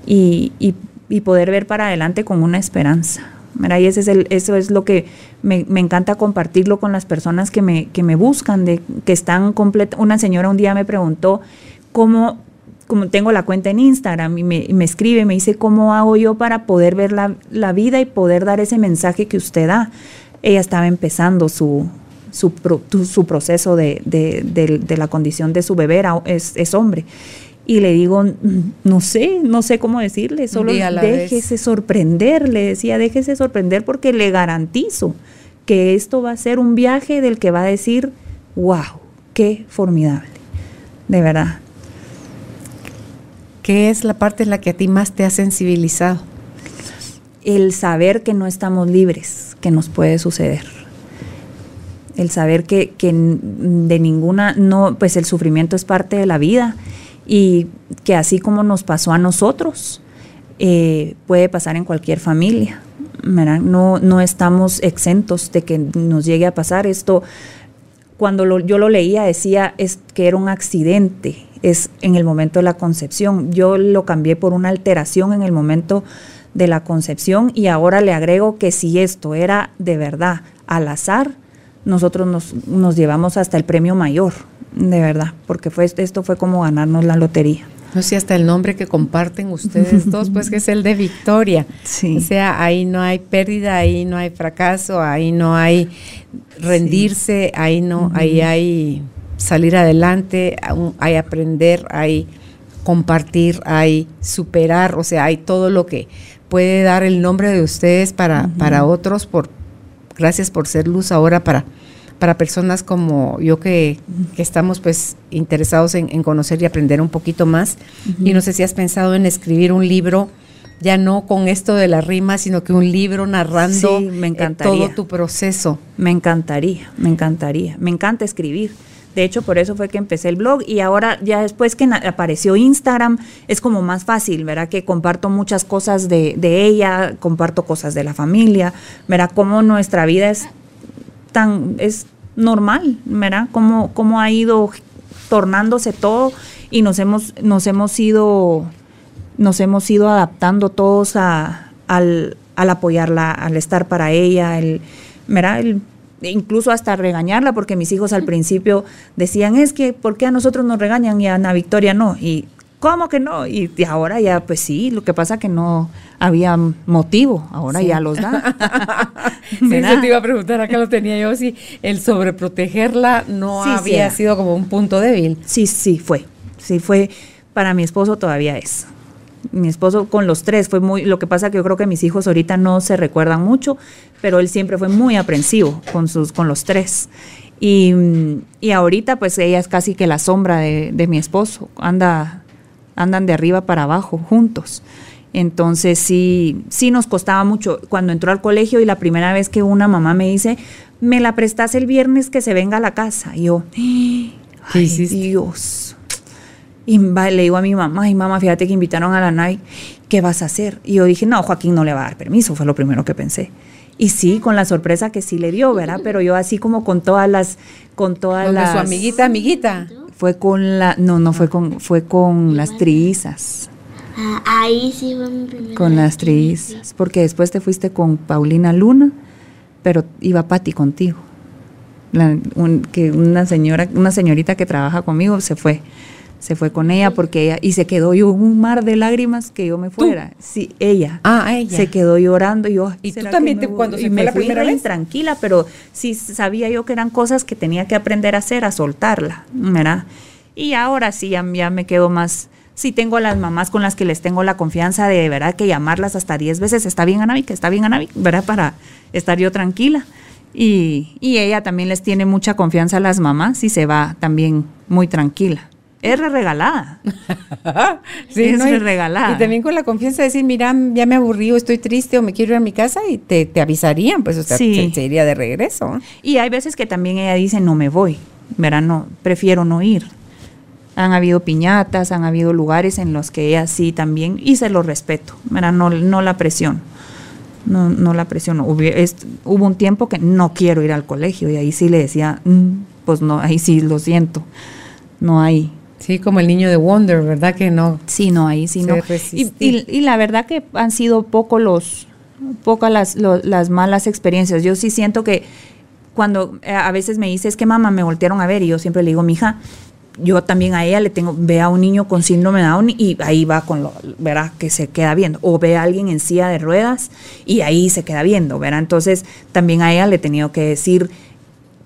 y, y- y poder ver para adelante con una esperanza. ¿verdad? Y ese es el, eso es lo que me, me encanta compartirlo con las personas que me, que me buscan, de, que están completas. Una señora un día me preguntó cómo, como tengo la cuenta en Instagram y me, y me escribe, me dice, ¿cómo hago yo para poder ver la, la vida y poder dar ese mensaje que usted da? Ella estaba empezando su, su, su proceso de, de- la condición de su bebé, es, es hombre. Y le digo, "Mm, no sé, no sé cómo decirle, solo vez. déjese sorprender, le decía, déjese sorprender porque le garantizo que esto va a ser un viaje del que va a decir, wow, qué formidable, de verdad. ¿Qué es la parte en la que a ti más te ha sensibilizado? el saber que no estamos libres, que nos puede suceder. El saber que, que de ninguna, no, pues el sufrimiento es parte de la vida y que así como nos pasó a nosotros, eh, puede pasar en cualquier familia. No, no estamos exentos de que nos llegue a pasar esto. Cuando lo- yo lo leía decía es que era un accidente, es en el momento de la concepción. Yo lo cambié por una alteración en el momento de la concepción y ahora le agrego que si esto era de verdad al azar, nosotros nos, nos llevamos hasta el premio mayor, de verdad, porque fue, esto fue como ganarnos la lotería. No sé, hasta el nombre que comparten ustedes [LAUGHS] dos, pues que es el de Victoria. Sí. O sea, ahí no hay pérdida, ahí no hay fracaso, ahí no hay rendirse, ahí no, ahí hay salir adelante, hay aprender, hay compartir, hay superar, o sea, hay todo lo que puede dar el nombre de ustedes para, para otros, por gracias por ser luz ahora para, para personas como yo que, que estamos pues interesados en, en conocer y aprender un poquito más. Y no sé si has pensado en escribir un libro, ya no con esto de la rima, sino que un libro narrando Sí, me eh, encantaría. todo tu proceso. Me encantaría, me encantaría. Me encanta escribir. De hecho, por eso fue que empecé el blog y ahora ya después que apareció Instagram es como más fácil, ¿verdad? Que comparto muchas cosas de, de ella, comparto cosas de la familia, ¿verdad? Cómo nuestra vida es tan, es normal, ¿verdad? Cómo, cómo ha ido tornándose todo y nos hemos, nos hemos ido, nos hemos ido adaptando todos a, al, al apoyarla, al estar para ella, el, ¿verdad? El- incluso hasta regañarla, porque mis hijos al [LAUGHS] principio decían, es que, ¿por qué a nosotros nos regañan y a Ana Victoria no? Y, ¿cómo que no? Y, y ahora ya, pues sí, lo que pasa que no había motivo, ahora Sí. ya los da. [LAUGHS] [LAUGHS] Sí, eso te iba a preguntar, acá lo tenía yo, si el sobreprotegerla no Sí, había sido como un punto débil. Sí, sí fue. Sí fue. Para mi esposo todavía es. Mi esposo con los tres fue muy. Lo que pasa que yo creo que mis hijos ahorita no se recuerdan mucho, pero él siempre fue muy aprensivo con sus, con los tres. Y, y ahorita, pues ella es casi que la sombra de, de mi esposo. Anda, andan de arriba para abajo juntos. Entonces sí, sí nos costaba mucho. Cuando entró al colegio y la primera vez que una mamá me dice, me la prestas el viernes que se venga a la casa. Y yo, ay, Dios. Y le digo a mi mamá, ay mamá, fíjate que invitaron a la NAI, ¿qué vas a hacer? Y yo dije, no, Joaquín no le va a dar permiso, fue lo primero que pensé. Y sí, con la sorpresa que sí le dio, ¿verdad? Pero yo así como con todas las, con todas las. su amiguita, amiguita. Fue con la, no, no fue con, fue con las trizas. Ah, ahí sí fue mi primera Con las trizas, porque después te fuiste con Paulina Luna, pero iba Patti contigo. La- un- que una señora, una señorita que trabaja conmigo se fue, se fue con ella porque ella y se quedó yo un mar de lágrimas que yo me fuera. Sí, ella. Ah, ella. Se quedó llorando y yo. ¿Y tú ¿será también te- cuando se y fue me la fui primera re vez? tranquila, pero sí sabía yo que eran cosas que tenía que aprender a hacer, a soltarla, ¿verdad? Y ahora sí ya, ya me quedo más. Sí tengo a las mamás con las que les tengo la confianza de, de verdad que llamarlas hasta 10 veces, está bien Anavi, que está bien Anavi, ¿verdad? Para estar yo tranquila. Y, y ella también les tiene mucha confianza a las mamás y se va también muy tranquila. Es re regalada. [LAUGHS] Es ¿no? Y- regalada. Y también con la confianza de decir, mira, ya me aburrí o estoy triste o me quiero ir a mi casa y te, te avisarían, pues o sea, Sí. se, se iría de regreso. Y hay veces que también ella dice, no me voy, ¿verdad? No, prefiero no ir. Han habido piñatas, han habido lugares en los que ella sí también, y se lo respeto, ¿verdad? No, no la presiono. No, no la presiono. Es- hubo un tiempo que no quiero ir al colegio y ahí sí le decía, "Mm, pues no, ahí sí lo siento. No hay, Sí, como el niño de Wonder, ¿verdad? Que no. Sí, no, ahí sí no. Y, resistir. y- y la verdad que han sido poco los, pocas las, las malas experiencias. Yo sí siento que cuando eh, a veces me dice, es que mamá me voltearon a ver y yo siempre le digo, mija, yo también a ella le tengo, ve a un niño con síndrome de Down y ahí va con lo, verá, que se queda viendo. O ve a alguien en silla de ruedas y ahí se queda viendo, verá. Entonces también a ella le he tenido que decir,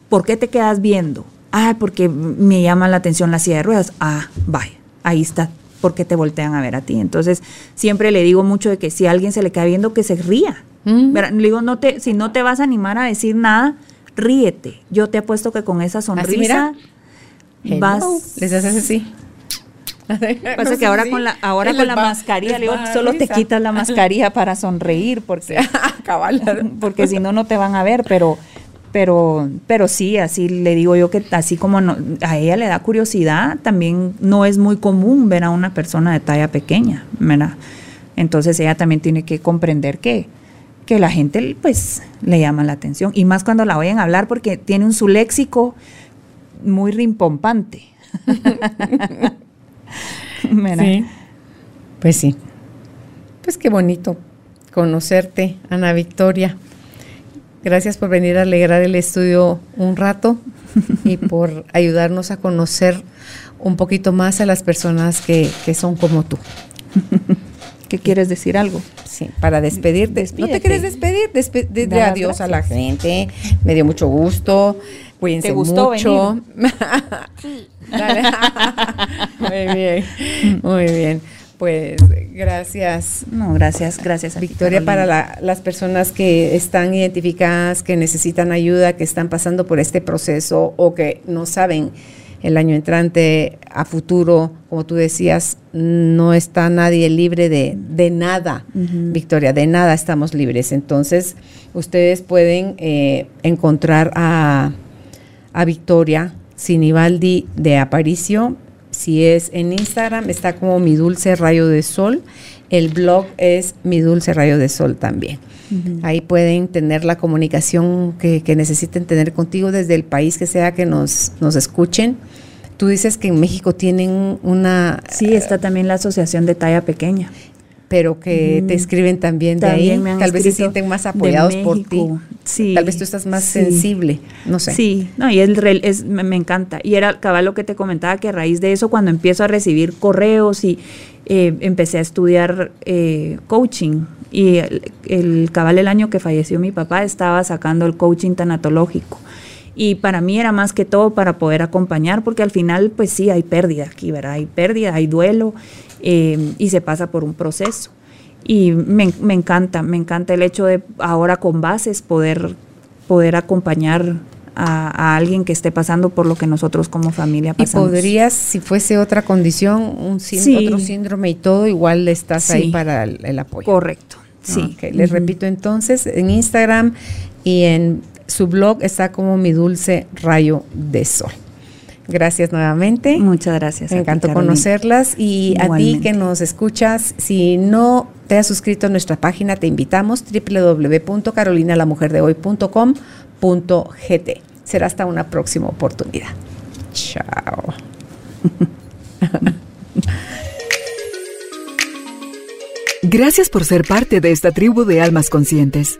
¿por qué te quedas viendo? Ah, porque me llama la atención la silla de ruedas. Ah, vaya, ahí está. ¿Por qué te voltean a ver a ti? Entonces, siempre le digo mucho de que si a alguien se le queda viendo, que se ría. Mm. Le digo, no te, si no te vas a animar a decir nada, ríete. Yo te apuesto que con esa sonrisa Hello. vas. Les haces así. [LAUGHS] Pasa que ahora con la, ahora con la mascarilla, le digo, solo te quitas la mascarilla para sonreír, porque [LAUGHS] Cabal. porque si no no te van a ver, pero pero pero sí, así le digo yo que así como no- a ella le da curiosidad, también no es muy común ver a una persona de talla pequeña, ¿verdad? Entonces ella también tiene que comprender que que la gente pues le llama la atención y más cuando la oyen hablar porque tiene un su léxico muy rimpompante. [LAUGHS] Sí. Pues sí. Pues qué bonito conocerte, Ana Victoria. Gracias por venir a alegrar el estudio un rato y por ayudarnos a conocer un poquito más a las personas que, que son como tú. ¿Qué quieres decir algo? Sí, para despedirte. ¿No te quieres despedir? Despe- las adiós a la gente. Me dio mucho gusto. Cuídense ¿Te gustó mucho. [LAUGHS] Dale. [LAUGHS] muy bien, muy bien. Pues gracias. No, gracias, gracias a Victoria, para la- las personas que están identificadas, que necesitan ayuda, que están pasando por este proceso o que no saben el año entrante a futuro, como tú decías, no está nadie libre de, de nada, Victoria, de nada estamos libres. Entonces, ustedes pueden eh, encontrar a, a Victoria Sinibaldi de Aparicio. Si es en Instagram, está como Mi Dulce Rayo de Sol. El blog es Mi Dulce Rayo de Sol también. Ahí pueden tener la comunicación que, que necesiten tener contigo desde el país que sea que nos, nos escuchen. Tú dices que en México tienen una, Sí, está también la asociación de talla pequeña. pero que te escriben también de También ahí. me han Tal vez se sienten más de apoyados por ti. Sí, Tal vez tú estás más sí. sensible, no sé. Sí, no, y es, me encanta. Y era cabal lo que te comentaba, que a raíz de eso, cuando empiezo a recibir correos y eh, empecé a estudiar eh, coaching, y el, el cabal el año que falleció mi papá estaba sacando el coaching tanatológico. Y para mí era más que todo para poder acompañar, porque al final, pues sí, hay pérdida aquí, ¿verdad? Hay pérdida, hay duelo, eh, y se pasa por un proceso. Y me, me encanta, me encanta el hecho de ahora con bases poder, poder acompañar a, a alguien que esté pasando por lo que nosotros como familia Y pasamos. podrías, si fuese otra condición, un Sí. otro síndrome y todo, igual estás Sí. ahí para el, el apoyo. Correcto, sí. Ok, Les repito entonces, en Instagram y en su blog está como Mi Dulce Rayo de Sol. Gracias nuevamente. Muchas gracias. Me encantó conocerlas y a ti que nos escuchas, si no te has suscrito a nuestra página, te invitamos www.carolinalamujerdehoy.com.gt. Será hasta una próxima oportunidad. Chao. Gracias por ser parte de esta tribu de almas conscientes.